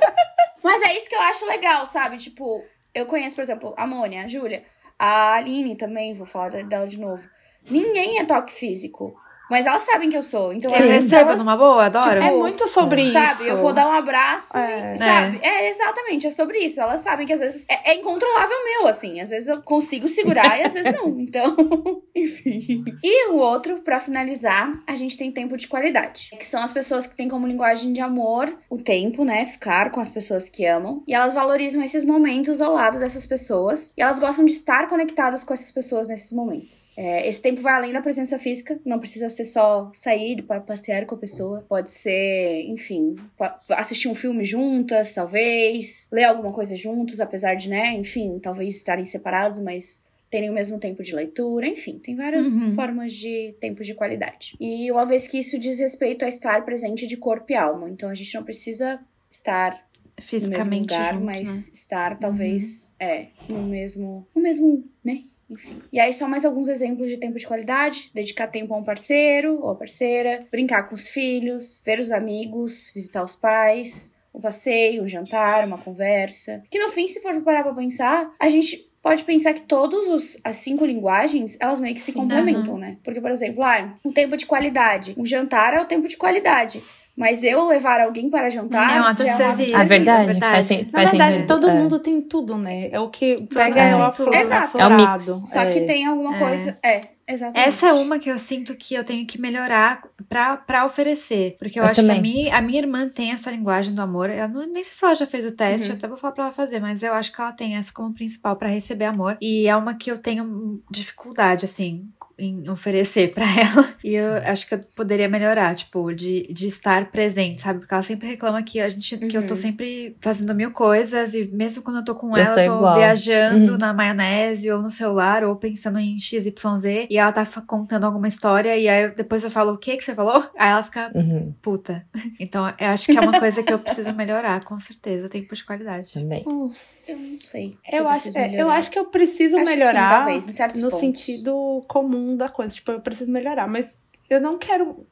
Mas é isso que eu acho legal, sabe? Tipo, eu conheço, por exemplo, a Mônia, a Júlia, a Aline também, vou falar dela de novo. Ninguém é toque físico. Mas elas sabem que eu sou. Então, Eu às vezes, recebo elas- numa boa, adoro. É muito sobre isso. Sabe, eu vou dar um abraço É. e, sabe? É. exatamente, é sobre isso. Elas sabem que às vezes é, é incontrolável meu, assim. Às vezes eu consigo segurar e às vezes não. Então, enfim. E o outro, pra finalizar, a gente tem tempo de qualidade. Que são as pessoas que têm como linguagem de amor o tempo, né? Ficar com as pessoas que amam. E elas valorizam esses momentos ao lado dessas pessoas. E elas gostam de estar conectadas com essas pessoas nesses momentos. É, esse tempo vai além da presença física. Não precisa ser só sair para passear com a pessoa. Pode ser, enfim, assistir um filme juntas, talvez. Ler alguma coisa juntos, apesar de, né? Enfim, talvez estarem separados, mas terem o mesmo tempo de leitura, enfim, tem várias Uhum. formas de tempo de qualidade. E uma vez que isso diz respeito a estar presente de corpo e alma, então a gente não precisa estar no mesmo Fisicamente lugar, junto, mas né? estar talvez é no mesmo, no mesmo, né? Enfim. E aí só mais alguns exemplos de tempo de qualidade, dedicar tempo a um parceiro ou a parceira, brincar com os filhos, ver os amigos, visitar os pais, um passeio, um jantar, uma conversa. Que no fim, se for parar pra pensar, a gente pode pensar que todos os as cinco linguagens, elas meio que se complementam, né? Porque, por exemplo, ah, um tempo de qualidade. Um jantar é o tempo de qualidade. Mas eu levar alguém para jantar É um ato de é de serviço. Serviço. verdade, verdade. faz, sen- Na faz verdade, sentido. todo é. mundo tem tudo, né? É o que pega é, é, o aflorado. Exato. É um mix. Só que tem alguma É. coisa. É, exatamente. Essa é uma que eu sinto que eu tenho que melhorar pra, pra oferecer. Porque eu, Eu acho que a também. minha, a minha irmã tem essa linguagem do amor. Eu não, nem sei se ela já fez o teste, Uhum. até vou falar pra ela fazer, mas eu acho que ela tem essa como principal pra receber amor. E é uma que eu tenho dificuldade, assim, em oferecer pra ela. E eu acho que eu poderia melhorar, tipo, de, de estar presente, sabe? Porque ela sempre reclama que a gente que eu tô Uhum. sempre fazendo mil coisas e mesmo quando eu tô com Eu ela, eu tô igual. viajando Uhum. na maionese ou no celular ou pensando em XYZ e ela tá contando alguma história e aí eu- depois eu falo o que que você falou? Aí ela fica Uhum, puta. Então eu acho que é uma coisa que eu preciso melhorar, com certeza, tempo de qualidade. também. Eu não sei. se Eu acho, é, eu melhorar. acho que eu preciso Acho que sim, melhorar talvez, em certos no pontos. sentido comum da coisa. Tipo, eu preciso melhorar, mas eu não quero.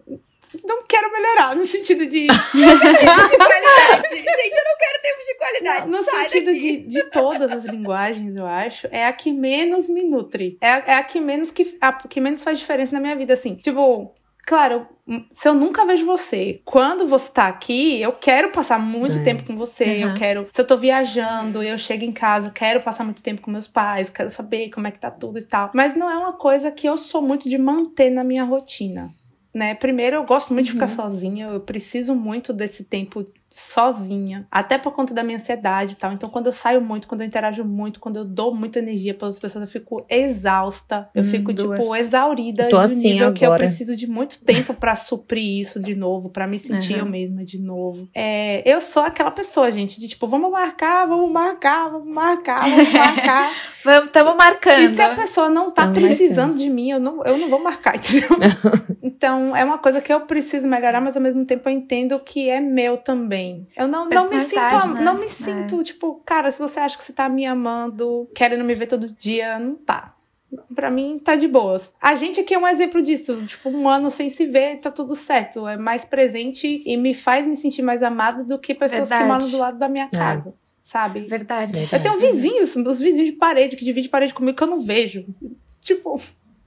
Não quero melhorar no sentido de. Tempo de qualidade. Gente, eu não quero tempo de qualidade. No Sai sentido daqui. de, de todas as linguagens, eu acho, é a que menos me nutre. É, a- é a que menos que a que menos faz diferença na minha vida, assim. Tipo, Claro, se eu nunca vejo você, quando você tá aqui, eu quero passar muito É. tempo com você. Uhum. Eu quero. Se eu tô viajando, eu chego em casa, eu quero passar muito tempo com meus pais, quero saber como é que tá tudo e tal. Mas não é uma coisa que eu sou muito de manter na minha rotina. Né? Primeiro, eu gosto muito de ficar sozinha, eu preciso muito desse tempo sozinha, até por conta da minha ansiedade e tal. Então, quando eu saio muito, quando eu interajo muito, quando eu dou muita energia para as pessoas, eu fico exausta, eu Hum, fico duas. tipo exaurida Tô de um assim nível que eu agora. preciso de muito tempo para suprir isso de novo, para me sentir Uhum. eu mesma de novo. É, eu sou aquela pessoa, gente, de tipo, vamos marcar, vamos marcar, vamos marcar, vamos marcar. Tamo marcando. E se a pessoa não tá Tamo precisando de mim, eu não, eu não vou marcar, entendeu? então, é uma coisa que eu preciso melhorar, mas ao mesmo tempo eu entendo que é meu também. Eu não, não me sinto, né? não me É. sinto, tipo, cara, se você acha que você tá me amando, querendo me ver todo dia, não tá. Pra mim, tá de boas. A gente aqui é um exemplo disso. Tipo, um ano sem se ver, tá tudo certo. É mais presente e me faz me sentir mais amada do que pessoas que Verdade. moram do lado da minha casa, sabe? Verdade. Eu tenho vizinhos, os vizinhos de parede, que dividem parede comigo, que eu não vejo. Tipo,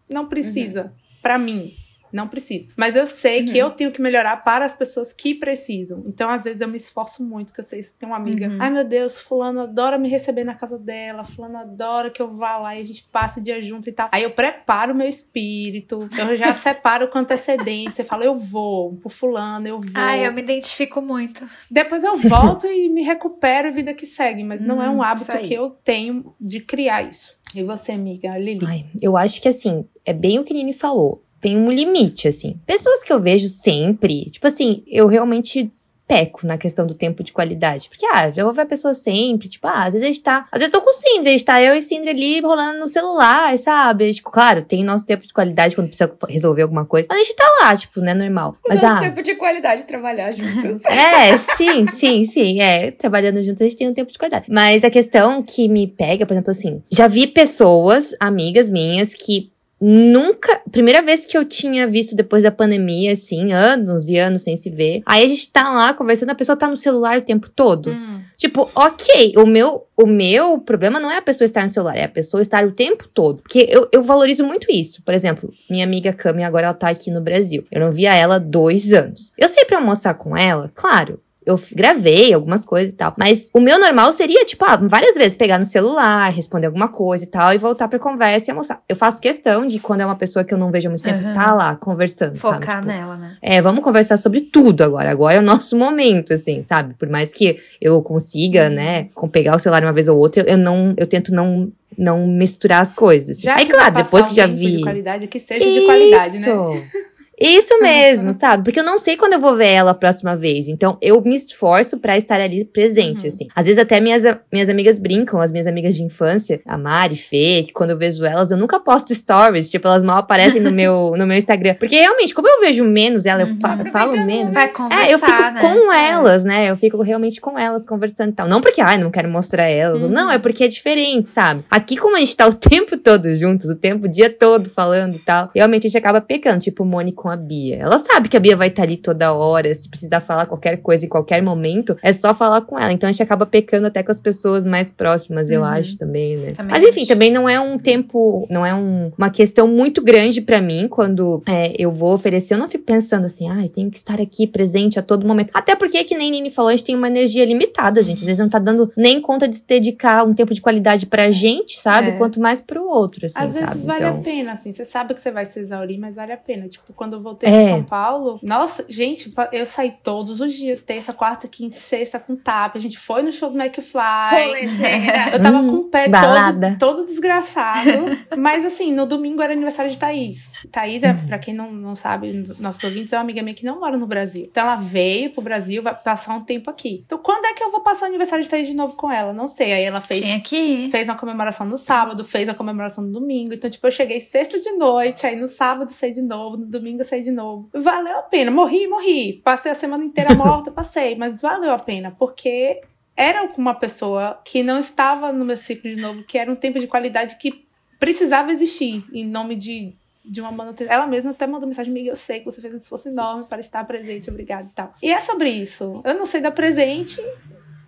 não precisa. Pra mim, não precisa. Mas eu sei que eu tenho que melhorar para as pessoas que precisam. Então, às vezes, eu me esforço muito, que eu sei se tem uma amiga. Uhum. Ai, meu Deus, fulano adora me receber na casa dela. Fulano adora que eu vá lá e a gente passe o dia junto e tal. Aí eu preparo o meu espírito. Eu já separo com antecedência. Falo, eu vou pro fulano, eu vou. Ai, eu me identifico muito. Depois eu volto e me recupero e vida que segue. Mas não é um Hum, hábito que eu tenho de criar isso. E você, amiga? Lili? Ai, eu acho que assim, é bem o que Nini falou. Tem um limite, assim. Pessoas que eu vejo sempre, tipo assim, eu realmente peco na questão do tempo de qualidade. Porque, ah, já vou ver a pessoa sempre, tipo, ah, às vezes a gente tá. Às vezes eu tô com o Sindri, a gente tá eu e o Sindri ali rolando no celular, sabe? Tipo, claro, tem nosso tempo de qualidade quando precisa resolver alguma coisa. Mas a gente tá lá, tipo, né, normal. Mas, Nosso ah. tempo de qualidade trabalhar juntas. É, sim, sim, sim. É, trabalhando juntos a gente tem um tempo de qualidade. Mas a questão que me pega, por exemplo, assim, já vi pessoas, amigas minhas, que nunca. Primeira vez que eu tinha visto depois da pandemia, assim, anos e anos sem se ver. Aí a gente tá lá conversando, a pessoa tá no celular o tempo todo. Hum. Tipo, ok, o meu, o meu problema não é a pessoa estar no celular, é a pessoa estar o tempo todo. Porque eu, eu valorizo muito isso. Por exemplo, minha amiga Cami agora ela tá aqui no Brasil. Eu não via ela há dois anos. Eu sei pra almoçar com ela, claro. Eu gravei algumas coisas e tal. Mas o meu normal seria, tipo, ah, várias vezes pegar no celular, responder alguma coisa e tal, e voltar pra conversa e almoçar. Eu faço questão de, quando é uma pessoa que eu não vejo há muito tempo, Aham. tá lá conversando, sabe? Focar Tipo, nela, né? é, vamos conversar sobre tudo agora. Agora é o nosso momento, assim, sabe? Por mais que eu consiga, né, com pegar o celular uma vez ou outra, eu não, eu tento não, não misturar as coisas. Já Aí, claro, depois que já vi. de qualidade, que seja de qualidade, né? Isso mesmo, sabe? Porque eu não sei quando eu vou ver ela a próxima vez. Então, eu me esforço pra estar ali presente, Uhum. assim. Às vezes até minhas, minhas amigas brincam, as minhas amigas de infância, a Mari, Fê, que quando eu vejo elas, eu nunca posto stories. Tipo, elas mal aparecem no meu, no meu Instagram. Porque realmente, como eu vejo menos ela, eu Uhum. falo Aproveitando, menos. Vai É, eu fico né? com É. elas, né? Eu fico realmente com elas conversando e tal. Não porque, ai, não quero mostrar elas. Uhum. Não, é porque é diferente, sabe? Aqui, como a gente tá o tempo todo juntos, o tempo, o dia todo falando e tal, realmente a gente acaba pecando, tipo Moni com a Bia. Ela sabe que a Bia vai estar ali toda hora, se precisar falar qualquer coisa em qualquer momento, é só falar com ela. Então a gente acaba pecando até com as pessoas mais próximas, eu Uhum. acho também, né? Também Mas enfim, acho. também não é um tempo, não é um- uma questão muito grande pra mim quando é, eu vou oferecer. Eu não fico pensando assim, ai, tenho que estar aqui presente a todo momento. Até porque, que nem Nini falou, a gente tem uma energia limitada, gente. Às vezes não tá dando nem conta de se dedicar um tempo de qualidade pra gente, sabe? É. Quanto mais pro outro, assim, Às vezes sabe? vale a então. pena, assim. Você sabe que você vai se exaurir, mas vale a pena. Tipo, quando eu voltei É. de São Paulo, nossa, gente, eu saí todos os dias, terça, quarta, quinta, sexta com tap. A gente foi no show do McFly. Eu tava Hum, com o pé balada. todo, todo desgraçado. Mas assim, no domingo era aniversário de Thaís. Thaís, é, pra quem não, não sabe, nossos ouvintes, é uma amiga minha que não mora no Brasil. Então ela veio pro Brasil, vai passar um tempo aqui. Então quando é que eu vou passar o aniversário de Thaís de novo com ela? Não sei. Aí ela fez Tinha que ir. fez uma comemoração no sábado, fez a comemoração no domingo. Então, tipo, eu cheguei sexta de noite, aí no sábado saí de novo, no domingo saí de novo. Valeu a pena. Morri, morri. Passei a semana inteira morta, passei. Mas valeu a pena, porque era uma pessoa que não estava no meu ciclo de novo, que era um tempo de qualidade que precisava existir em nome de. De uma manutenção. Ela mesma até mandou mensagem, amiga, eu sei que você fez um esforço enorme para estar presente, obrigada e tal. E é sobre isso. Eu não sei dar presente,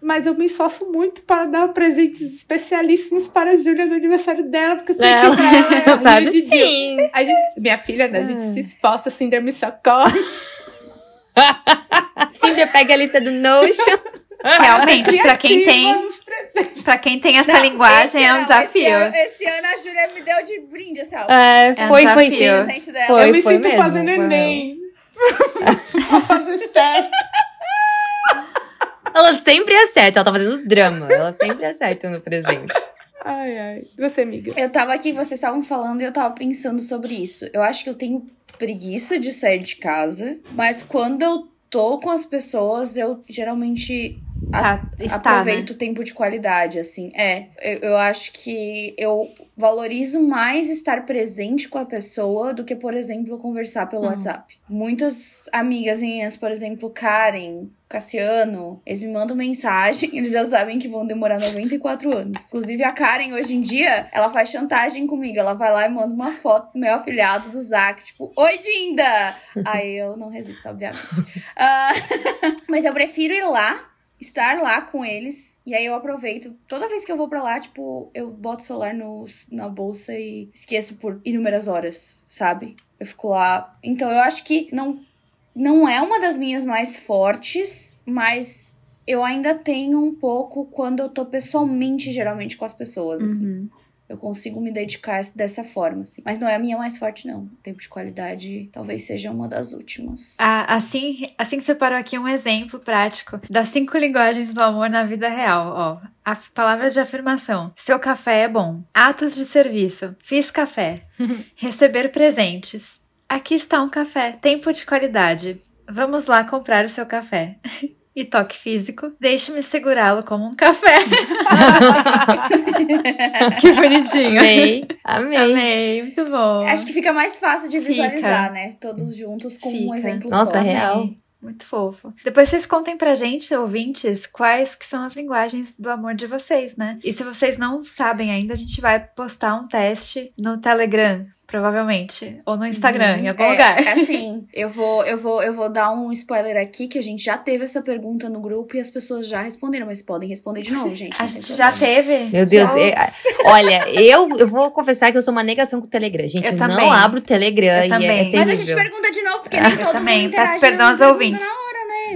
mas eu me esforço muito para dar presentes especialíssimos para a Júlia no aniversário dela, porque eu sei Ela- que pra ela é Rio de sim. A gente, minha filha, né? A gente Ah. se esforça, síndrome socorre. Cinder pega a lista do Notion. Realmente, pra quem tem, pra quem tem essa Não, linguagem é um ano- desafio. Esse ano, esse ano a Júlia me deu de brinde, assim, ó. É, É um foi, foi sim. Foi, eu me foi sinto mesmo, fazendo foi Enem. Vou fazer certo. Ela sempre acerta, ela tá fazendo drama. Ela sempre acerta no presente. Ai, ai. Você, amiga. Eu tava aqui, vocês estavam falando e eu tava pensando sobre isso. Eu acho que eu tenho preguiça de sair de casa, mas quando eu tô com as pessoas, eu geralmente Tá, está, aproveito né? o tempo de qualidade, assim. É, eu, eu acho que eu valorizo mais estar presente com a pessoa do que, por exemplo, conversar pelo Uhum. WhatsApp. Muitas amigas minhas, por exemplo, Karen, Cassiano, eles me mandam mensagem, eles já sabem que vão demorar 94 anos. Inclusive, a Karen, hoje em dia, ela faz chantagem comigo. Ela vai lá e manda uma foto do meu afilhado do Zac, tipo, Oi, Dinda! Aí eu não resisto, obviamente. Ah, mas eu prefiro ir lá estar lá com eles. E aí eu aproveito. Toda vez que eu vou pra lá, tipo, eu boto o celular no, na bolsa e esqueço por inúmeras horas, sabe? Eu fico lá. Então eu acho que não, não é uma das minhas mais fortes, mas eu ainda tenho um pouco quando eu tô pessoalmente, geralmente, com as pessoas, assim. Uhum. Eu consigo me dedicar dessa forma, assim. Mas não é a minha mais forte, não. Tempo de qualidade talvez seja uma das últimas. Ah, assim, assim que separou aqui um exemplo prático das cinco linguagens do amor na vida real, ó. A palavra de afirmação. Seu café é bom. Atos de serviço. Fiz café. Receber presentes. Aqui está um café. Tempo de qualidade. Vamos lá comprar o seu café. E toque físico. Deixe-me segurá-lo como um café. que bonitinho. Amei. Amei. Amei, muito bom. Acho que fica mais fácil de Fica. visualizar, né? Todos juntos com um Fica. exemplo Nossa, só. real. Amei. Muito fofo. Depois vocês contem pra gente, ouvintes, quais que são as linguagens do amor de vocês, né? E se vocês não sabem ainda, a gente vai postar um teste no Telegram, provavelmente, ou no Instagram, em algum É, lugar. assim, eu vou, eu vou, eu vou dar um spoiler aqui que a gente já teve essa pergunta no grupo e as pessoas já responderam, mas podem responder de novo, gente. A não gente já teve. Meu Deus, Já- é- olha, eu, eu vou confessar que eu sou uma negação com o Telegram. Gente, Eu eu, também. não abro o Telegram Eu e é, é também. terrível. Mas a gente pergunta de novo, porque nem Eu todo também, mundo peço interage. perdão não aos ouvintes. né,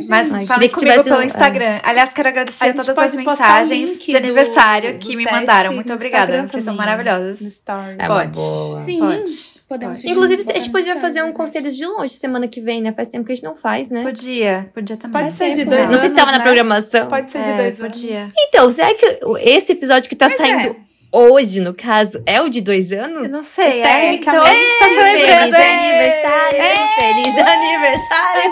gente? Mas Ai, que comigo tivesse pelo um- Instagram. Aliás, quero agradecer A todas as mensagens de aniversário do que me mandaram. Muito obrigada. Instagram Vocês são maravilhosas. No story. É uma Pode. boa. Sim, Pode. podemos Pode. Inclusive, a gente podia fazer um né? conselho de longe semana que vem, né? Faz tempo que a gente não faz, né? Podia, podia também. Pode ser de dois? Não sei se estava na né? programação. Pode ser de É, dois podia. Então, será que esse episódio que tá saindo é. Hoje, no caso, é o de dois anos? Eu não sei, é, Tecnicamente, então a gente tá celebrando. Feliz é. aniversário! Feliz aniversário!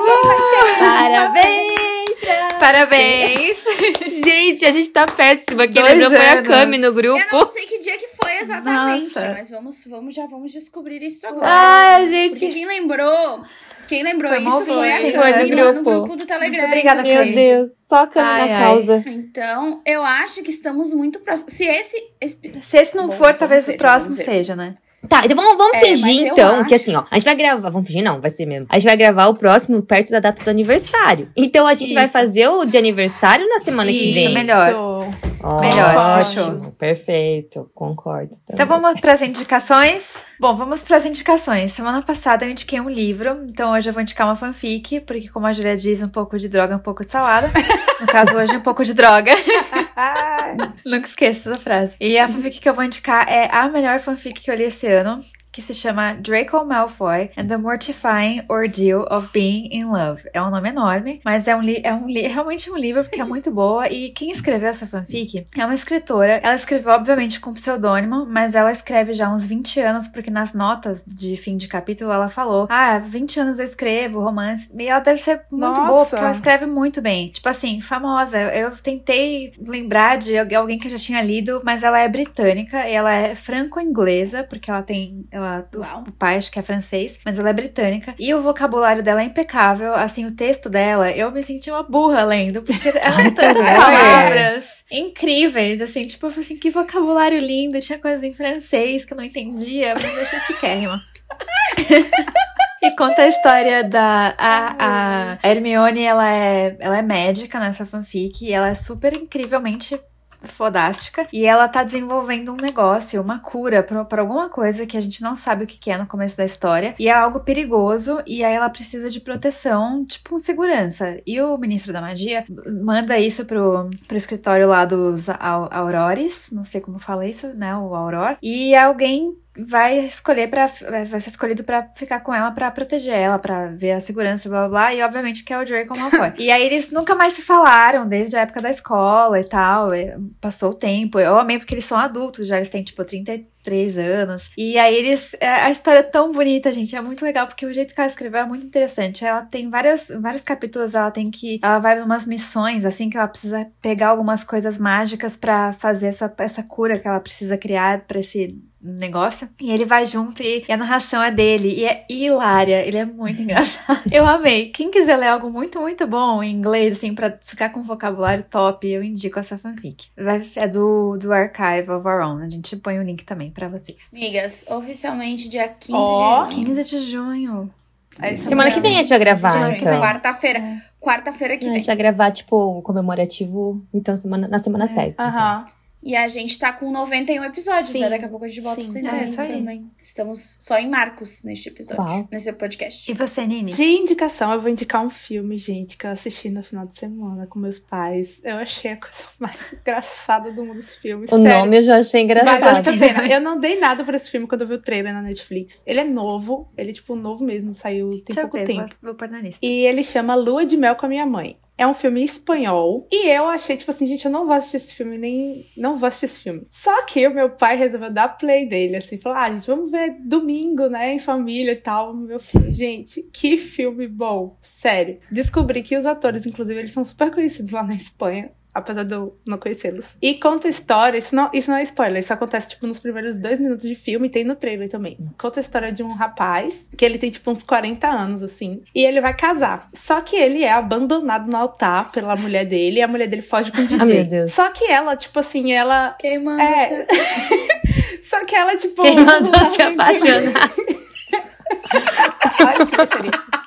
Parabéns! pra- Parabéns! Gente, a gente tá péssima. Quem Dois lembrou foi a. Cami no Eu grupo. não sei que dia que foi exatamente, Nossa. mas vamos, vamos, já vamos descobrir isso agora. Ai, Porque gente. quem lembrou, quem lembrou Foi isso foi a ouvinte, foi no Cami lá no grupo. grupo do Telegram. Muito obrigada. Meu Deus, só a Cami Ai, na ai. causa. Então, eu acho que estamos muito próximos. Se esse. esse- Se esse não Bom, for, talvez ver, o próximo seja, né? Tá, então vamos, vamos É, fingir então que acho- assim, ó. A gente vai gravar. Vamos fingir, não, vai ser mesmo. A gente vai gravar o próximo perto da data do aniversário. Então a gente vai Isso. fazer o de aniversário na semana que Isso, vem. melhor. Isso. Melhor, Ótimo, fechou. perfeito, concordo. Então também. vamos para as indicações? Bom, vamos para as indicações. Semana passada eu indiquei um livro, então hoje eu vou indicar uma fanfic, porque como a Julia diz, um pouco de droga, um pouco de salada. No caso, hoje um pouco de droga. Nunca esqueço essa frase. E a fanfic que eu vou indicar é a melhor fanfic que eu li esse ano, que se chama Draco Malfoy and the Mortifying Ordeal of Being in Love. É um nome enorme, mas é um é um li realmente um livro porque é muito boa e quem escreveu essa fanfic é uma escritora. Ela escreveu obviamente com pseudônimo, mas ela escreve já há uns 20 anos porque nas notas de fim de capítulo ela falou: "Ah, há 20 anos eu escrevo romance". E ela deve ser muito boa Nossa. porque ela escreve muito bem. Tipo assim, famosa. Eu, tentei lembrar de algu- alguém que eu já tinha lido, mas ela é britânica e ela é franco-inglesa, porque ela tem. Ela, Uau. o pai acho que é francês, mas ela é britânica. E o vocabulário dela é impecável. Assim, o texto dela, eu me senti uma burra lendo, porque ela tem tantas É. palavras incríveis. Assim, tipo, eu falei assim, que vocabulário lindo. Tinha coisas em francês que eu não entendia, mas eu achei chiquérrima. E conta a história da. A, a Hermione, ela é, ela é médica nessa fanfic e ela é super incrivelmente fodástica. E ela tá desenvolvendo um negócio, uma cura pra, alguma coisa que a gente não sabe o que, que é no começo da história. E é algo perigoso. E aí ela precisa de proteção, tipo um segurança. E o ministro da magia manda isso pro, pro escritório lá dos Aurores. Não sei como fala isso, né? O Auror. E alguém vai escolher para vai ser escolhido para ficar com ela para proteger ela, para ver a segurança, blá blá blá, e obviamente que é o Draco Malfoy. e aí eles nunca mais se falaram desde a época da escola e tal, passou o tempo. Eu amei porque eles são adultos, já eles têm tipo 33 anos. E aí eles é, a história é tão bonita, gente, é muito legal porque o jeito que ela escreveu é muito interessante. Ela tem várias vários capítulos, ela tem que ela vai umas missões assim que ela precisa pegar algumas coisas mágicas para fazer essa essa cura que ela precisa criar para esse negócio. E ele vai junto e, e, a narração é dele. E é hilária. Ele é muito engraçado. eu amei. Quem quiser ler algo muito, muito bom em inglês, assim, pra ficar com vocabulário top, eu indico essa fanfic. Vai, é do, do Archive of Our Own. A gente põe o link também pra vocês. Migas, oficialmente dia 15 oh, de junho. 15 de junho. É semana que vem a gente vai gravar, então. Quarta-feira. É. Quarta-feira que vem. A gente vai gravar, tipo, comemorativo, então, semana, na semana é. certa. Aham. Então. E a gente tá com 91 episódios, né? Sim. né? Daqui a pouco a gente volta sem é, também. Estamos só em marcos neste episódio, Uau. nesse podcast. E você, Nini? De indicação, eu vou indicar um filme, gente, que eu assisti no final de semana com meus pais. Eu achei a coisa mais engraçada do mundo desse filme. O Sério. nome eu já achei engraçado. Eu não dei nada pra esse filme quando eu vi o trailer na Netflix. Ele é novo, ele é tipo novo mesmo, saiu tem Deixa pouco ver, tempo. Vou, vou pôr na lista. E ele chama Lua de Mel com a Minha Mãe. É um filme espanhol. E eu achei, tipo assim, gente, eu não vou assistir esse filme, nem. Não vou assistir esse filme. Só que o meu pai resolveu dar play dele, assim, falou: ah, gente, vamos ver domingo, né, em família e tal, meu filho. Gente, que filme bom. Sério. Descobri que os atores, inclusive, eles são super conhecidos lá na Espanha apesar de eu não conhecê-los. E conta a história, isso não, isso não é spoiler, isso acontece, tipo, nos primeiros dois minutos de filme, tem no trailer também. Conta a história de um rapaz, que ele tem, tipo, uns 40 anos, assim, e ele vai casar. Só que ele é abandonado no altar pela mulher dele, e a mulher dele foge com o DJ. Ah, meu Deus. Só que ela, tipo assim, ela... Quem manda é... Só que ela, tipo... Quem mandou se apaixonar? Ai, que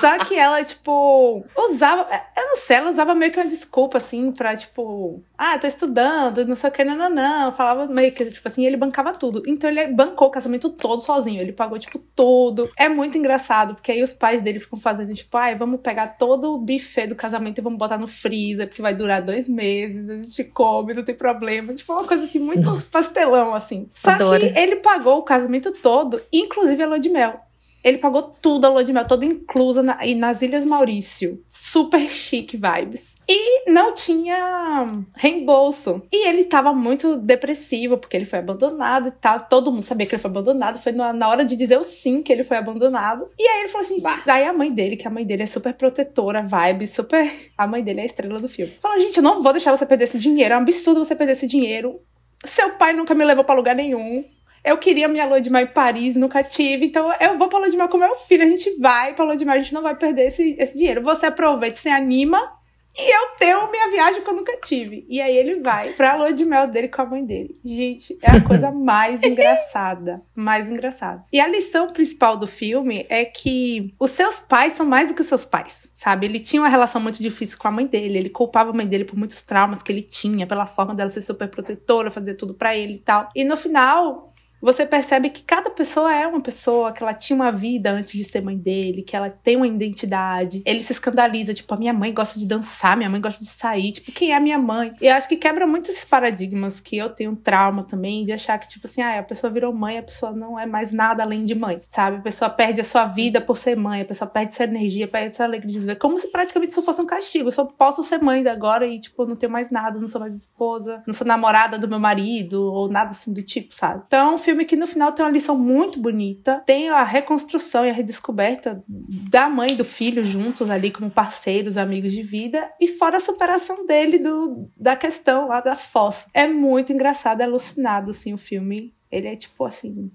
só que ela, tipo, usava. Eu não sei, ela usava meio que uma desculpa, assim, pra, tipo, ah, tô estudando, não sei o que, não, não, não. Falava meio que, tipo assim, ele bancava tudo. Então ele bancou o casamento todo sozinho. Ele pagou, tipo, tudo. É muito engraçado, porque aí os pais dele ficam fazendo, tipo, ai, vamos pegar todo o buffet do casamento e vamos botar no freezer, porque vai durar dois meses, a gente come, não tem problema. Tipo, uma coisa assim, muito Nossa. pastelão, assim. Só Adoro. que ele pagou o casamento todo, inclusive a lua de mel. Ele pagou tudo, a lua de mel toda inclusa na, e nas Ilhas Maurício. Super chique vibes. E não tinha reembolso. E ele tava muito depressivo, porque ele foi abandonado e tal. Todo mundo sabia que ele foi abandonado. Foi na, na hora de dizer o sim que ele foi abandonado. E aí ele falou assim: bah. aí a mãe dele, que a mãe dele é super protetora, vibe, super. A mãe dele é a estrela do filme. Falou: gente, eu não vou deixar você perder esse dinheiro. É um absurdo você perder esse dinheiro. Seu pai nunca me levou para lugar nenhum. Eu queria minha lua de mel em Paris, nunca tive. Então eu vou pra lua de mel com meu filho. A gente vai pra lua de mel, a gente não vai perder esse, esse dinheiro. Você aproveita, se anima. E eu tenho minha viagem que eu nunca tive. E aí ele vai pra lua de mel dele com a mãe dele. Gente, é a coisa mais engraçada. Mais engraçada. E a lição principal do filme é que os seus pais são mais do que os seus pais, sabe? Ele tinha uma relação muito difícil com a mãe dele. Ele culpava a mãe dele por muitos traumas que ele tinha, pela forma dela ser super protetora, fazer tudo para ele e tal. E no final, você percebe que cada pessoa é uma pessoa, que ela tinha uma vida antes de ser mãe dele, que ela tem uma identidade. Ele se escandaliza, tipo, a minha mãe gosta de dançar, minha mãe gosta de sair, tipo, quem é a minha mãe? E eu acho que quebra muitos esses paradigmas que eu tenho um trauma também de achar que, tipo assim, ah, a pessoa virou mãe, a pessoa não é mais nada além de mãe, sabe? A pessoa perde a sua vida por ser mãe, a pessoa perde sua energia, perde sua alegria de viver. Como se praticamente isso fosse um castigo. Eu só posso ser mãe agora e, tipo, não tenho mais nada, não sou mais esposa, não sou namorada do meu marido, ou nada assim do tipo, sabe? Então, filme que no final tem uma lição muito bonita. Tem a reconstrução e a redescoberta da mãe e do filho juntos ali como parceiros, amigos de vida. E fora a superação dele do, da questão lá da fossa. É muito engraçado, é alucinado, assim, o filme. Ele é tipo assim,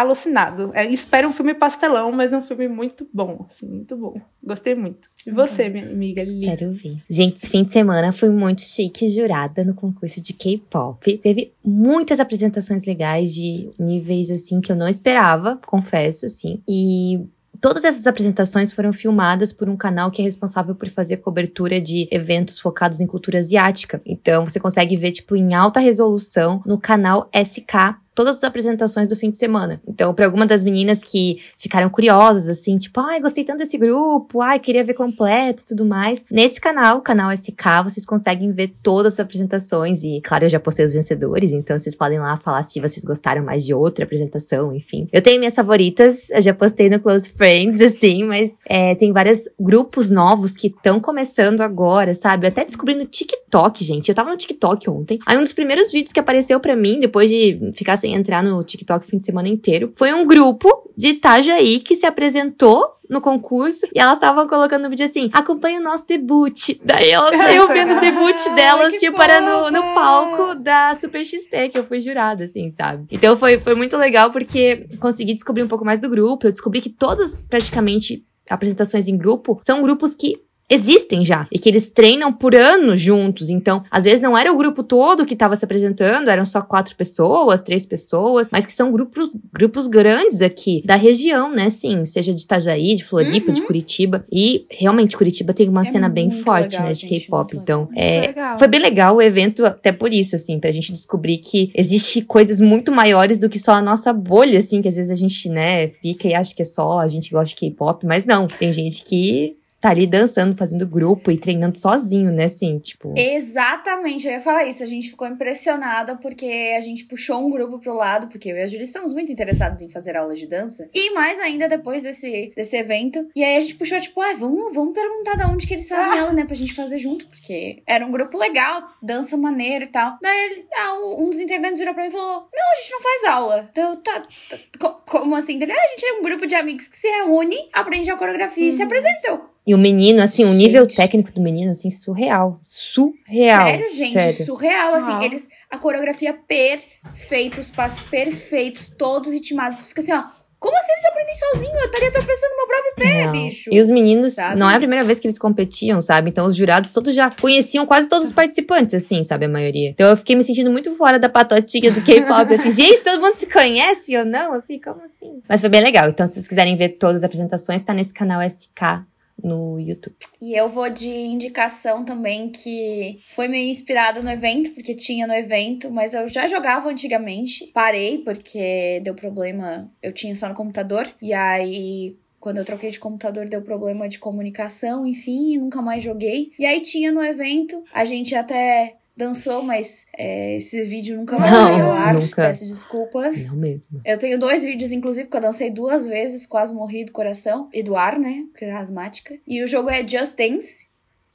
alucinado. É, espero um filme pastelão, mas é um filme muito bom, assim, muito bom. Gostei muito. E você, minha amiga Lili? Quero ver. Gente, esse fim de semana fui muito chique jurada no concurso de K-pop. Teve muitas apresentações legais de níveis, assim, que eu não esperava, confesso, assim. E Todas essas apresentações foram filmadas por um canal que é responsável por fazer cobertura de eventos focados em cultura asiática. Então você consegue ver, tipo, em alta resolução no canal SK todas as apresentações do fim de semana. Então, para alguma das meninas que ficaram curiosas, assim, tipo, ai, gostei tanto desse grupo, ai, queria ver completo e tudo mais. Nesse canal, canal SK, vocês conseguem ver todas as apresentações. E, claro, eu já postei os vencedores, então vocês podem lá falar se vocês gostaram mais de outra apresentação, enfim. Eu tenho minhas favoritas, eu já postei no Close Friends, assim, mas é, tem vários grupos novos que estão começando agora, sabe? Eu até descobri no TikTok, gente. Eu tava no TikTok ontem. Aí um dos primeiros vídeos que apareceu para mim, depois de ficar sem entrar no TikTok o fim de semana inteiro, foi um grupo de Itajaí que se apresentou no concurso e elas estavam colocando no vídeo assim: acompanha o nosso debut. Daí elas saiu vendo o debut delas, que tipo, era no, no palco da Super XP, que eu fui jurada, assim, sabe? Então foi, foi muito legal porque consegui descobrir um pouco mais do grupo. Eu descobri que todas, praticamente, apresentações em grupo são grupos que existem já e que eles treinam por anos juntos. Então, às vezes não era o grupo todo que estava se apresentando, eram só quatro pessoas, três pessoas, mas que são grupos, grupos grandes aqui da região, né? Sim, seja de Itajaí, de Floripa, de Curitiba. E realmente Curitiba tem uma É cena bem forte, legal, né, de K-pop. Então, é, legal. foi bem legal o evento, até por isso, assim, pra gente descobrir que existe coisas muito maiores do que só a nossa bolha, assim, que às vezes a gente, né, fica e acha que é só a gente gosta de K-pop, mas não, tem gente que tá ali dançando, fazendo grupo e treinando sozinho, né, assim, tipo. Exatamente, eu ia falar isso. A gente ficou impressionada porque a gente puxou um grupo pro lado, porque eu e a Júlia estamos muito interessados em fazer aulas de dança. E mais ainda depois desse, desse evento. E aí a gente puxou, tipo, ah, vamos, vamos perguntar de onde que eles fazem aula, né? Pra gente fazer junto, porque era um grupo legal, dança maneira e tal. Daí ele, ah, um dos integrantes virou pra mim e falou: Não, a gente não faz aula. Então, tá, tá, co- como assim? Ele, ah, a gente é um grupo de amigos que se reúne, aprende a coreografia e se apresentam. E o menino, assim, o nível técnico do menino, assim, surreal. Surreal. Sério, gente, sério. surreal. Assim, eles. A coreografia perfeita, os passos perfeitos, todos ritmados. Tu fica assim, ó. Como assim eles aprendem sozinho? Eu estaria tropeçando no meu próprio pé, Real. bicho. E os meninos, Sabe? não é a primeira vez que eles competiam, sabe? Então os jurados todos já conheciam quase todos os participantes, assim, sabe? A maioria. Então eu fiquei me sentindo muito fora da patotinha do K-pop, assim, gente, todo mundo se conhece ou não? Assim, como assim? Mas foi bem legal. Então, se vocês quiserem ver todas as apresentações, tá nesse canal SK no YouTube. E eu vou de indicação também que foi meio inspirada no evento, porque tinha no evento, mas eu já jogava antigamente. Parei porque deu problema, eu tinha só no computador. E aí quando eu troquei de computador deu problema de comunicação, enfim, nunca mais joguei. E aí tinha no evento, a gente até dançou, mas é, esse vídeo nunca mais Não, saiu ao ar, nunca. peço desculpas. Não mesmo. Eu tenho dois vídeos, inclusive, que eu dancei duas vezes, quase morri do coração. E do ar, né? Porque é asmática. E o jogo é Just Dance.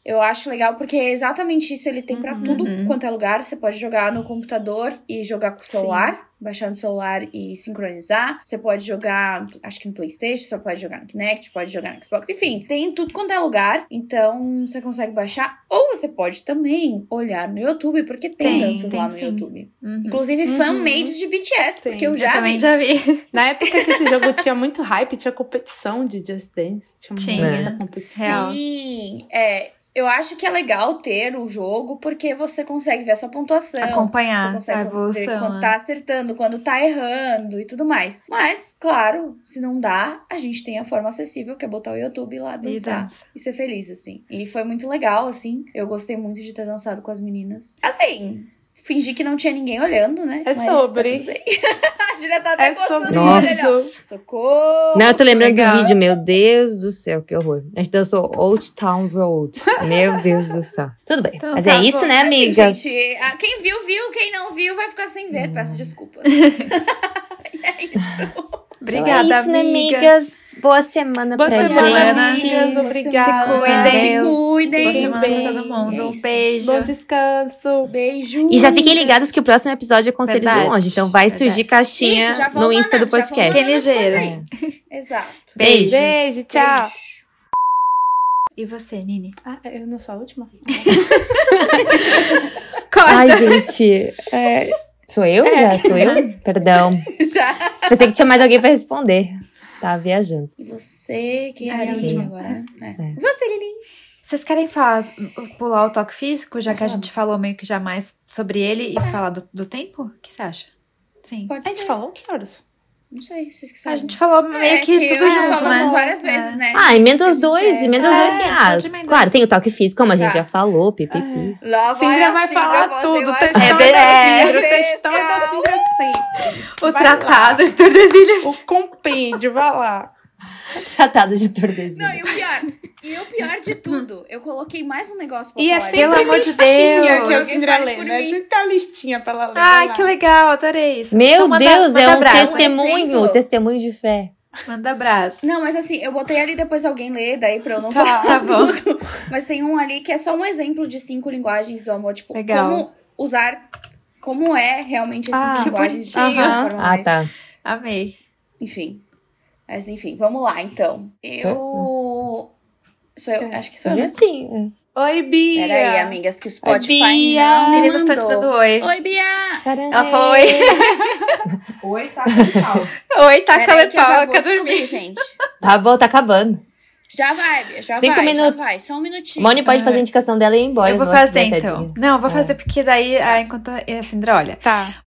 Eu acho legal porque é exatamente isso. Ele tem pra tudo quanto é lugar. Você pode jogar no computador e jogar com o celular. Baixar no celular e sincronizar. Você pode jogar, acho que no Playstation. Você pode jogar no Kinect, pode jogar no Xbox. Enfim, tem em tudo quanto é lugar. Então, você consegue baixar. Ou você pode também olhar no YouTube, porque tem, Tem, danças tem lá no sim. YouTube. Uhum. Inclusive, Uhum. fan-made de BTS, porque Tem. eu Eu já também vi. já vi. Na época que esse jogo tinha muito hype, tinha competição de Just Dance. Tinha, Tinha. muita competição. Sim, é. Eu acho que é legal ter o jogo porque você consegue ver a sua pontuação. Acompanhar Você a consegue ver evolução. quando né? tá acertando, quando tá errando e tudo mais. Mas, claro, se não dá, a gente tem a forma acessível, que é botar o YouTube lá E dançar dança. e ser feliz, assim. E foi muito legal, assim. Eu gostei muito de ter dançado com as meninas. Assim, fingi que não tinha ninguém olhando, né? É Mas sobre. Tá tudo bem. a Julia tá até É sobre isso. Socorro! Não, eu tô lembrando legal. do vídeo, meu Deus do céu, que horror. A gente dançou Old Town Road. Meu Deus do céu. Tudo bem. Então Mas tá é isso, bom. né, Assim, amigas? gente, quem viu, viu. Quem não viu, vai ficar sem ver. Peço desculpas. é isso. Obrigada, então é isso, né, amigas. amigas? Boa semana Boa pra semana, gente. amigas. Obrigada. Se Deus. cuidem. Boa semana pra bem. todo mundo. É Um beijo. Bom descanso. Beijo. E já fiquem ligados que o próximo episódio é Conselhos Verdade, de Longe. Então vai verdade. surgir caixinha Isso, no Insta do podcast. Coisas aí. Exato. Beijo. Beijo, tchau. Beijo. E você, Nini? Ah, eu não sou a última? Ai, gente. é, Sou eu já? Sou eu? Perdão. Já. Pensei que tinha mais alguém pra responder. Tava viajando. E você, quem é a eu. agora, né? É. É. Você, Lili. Vocês querem falar, pular o toque físico, já Pode que a falar. gente falou meio que já mais sobre ele e falar do, do tempo? O que você acha? Sim. Pode A gente ser. falou que horas? Não sei, vocês que A sabem. gente falou meio É, que, tudo eu já junto, falamos né? várias vezes, É. né? Ah, emenda os A gente dois, é- emenda os É, dois assim. Ah, claro, tem o toque físico, como a gente Tá. já falou, pipipi. Lá Cindra a vai Cindra falar fazer tudo. o Textão É, da é. Cindra, o textão da. Cindra sempre. O Vai tratado lá. de Tordesilhas. O compêndio, vai lá. Tratado de Não, Tordesilhas. e o pior, e o pior de tudo, eu coloquei mais um negócio pra E é sempre Pelo amor de listinha Deus. que a Alguém lê, por né? Sempre a listinha pra ela ler. Ai, lá. que legal, adorei isso. Meu Então manda- Deus, é manda um brasa. testemunho, exemplo. testemunho de fé. Manda brasa. Não, mas assim, eu botei ali depois alguém lê, daí pra eu não Tá, falar tá bom. tudo. Mas tem um ali que é só um exemplo de cinco linguagens do amor, tipo, Legal. como usar, como é realmente as cinco Ah, que linguagens de forma Ah, mais- tá. Amei. Enfim. Mas enfim, vamos lá então. Eu. Sou eu, É. acho que sou eu. né? Sim. Oi, Bia. Pera aí, amigas, que o Spotify Bia. não me Meninas estão te mandou. dando oi. Oi, Bia! Ela falou oi. Oi, tá calma. Oi, tá vou quer dormir. gente. Tá bom, tá acabando. Já vai, Bia, já Cinco vai, minutos. já vai. Só um minutinho. Moni pode fazer a indicação dela e ir embora. Eu vou fazer então. Não, eu vou É. fazer porque daí, ah, enquanto a Sindra olha. Tá.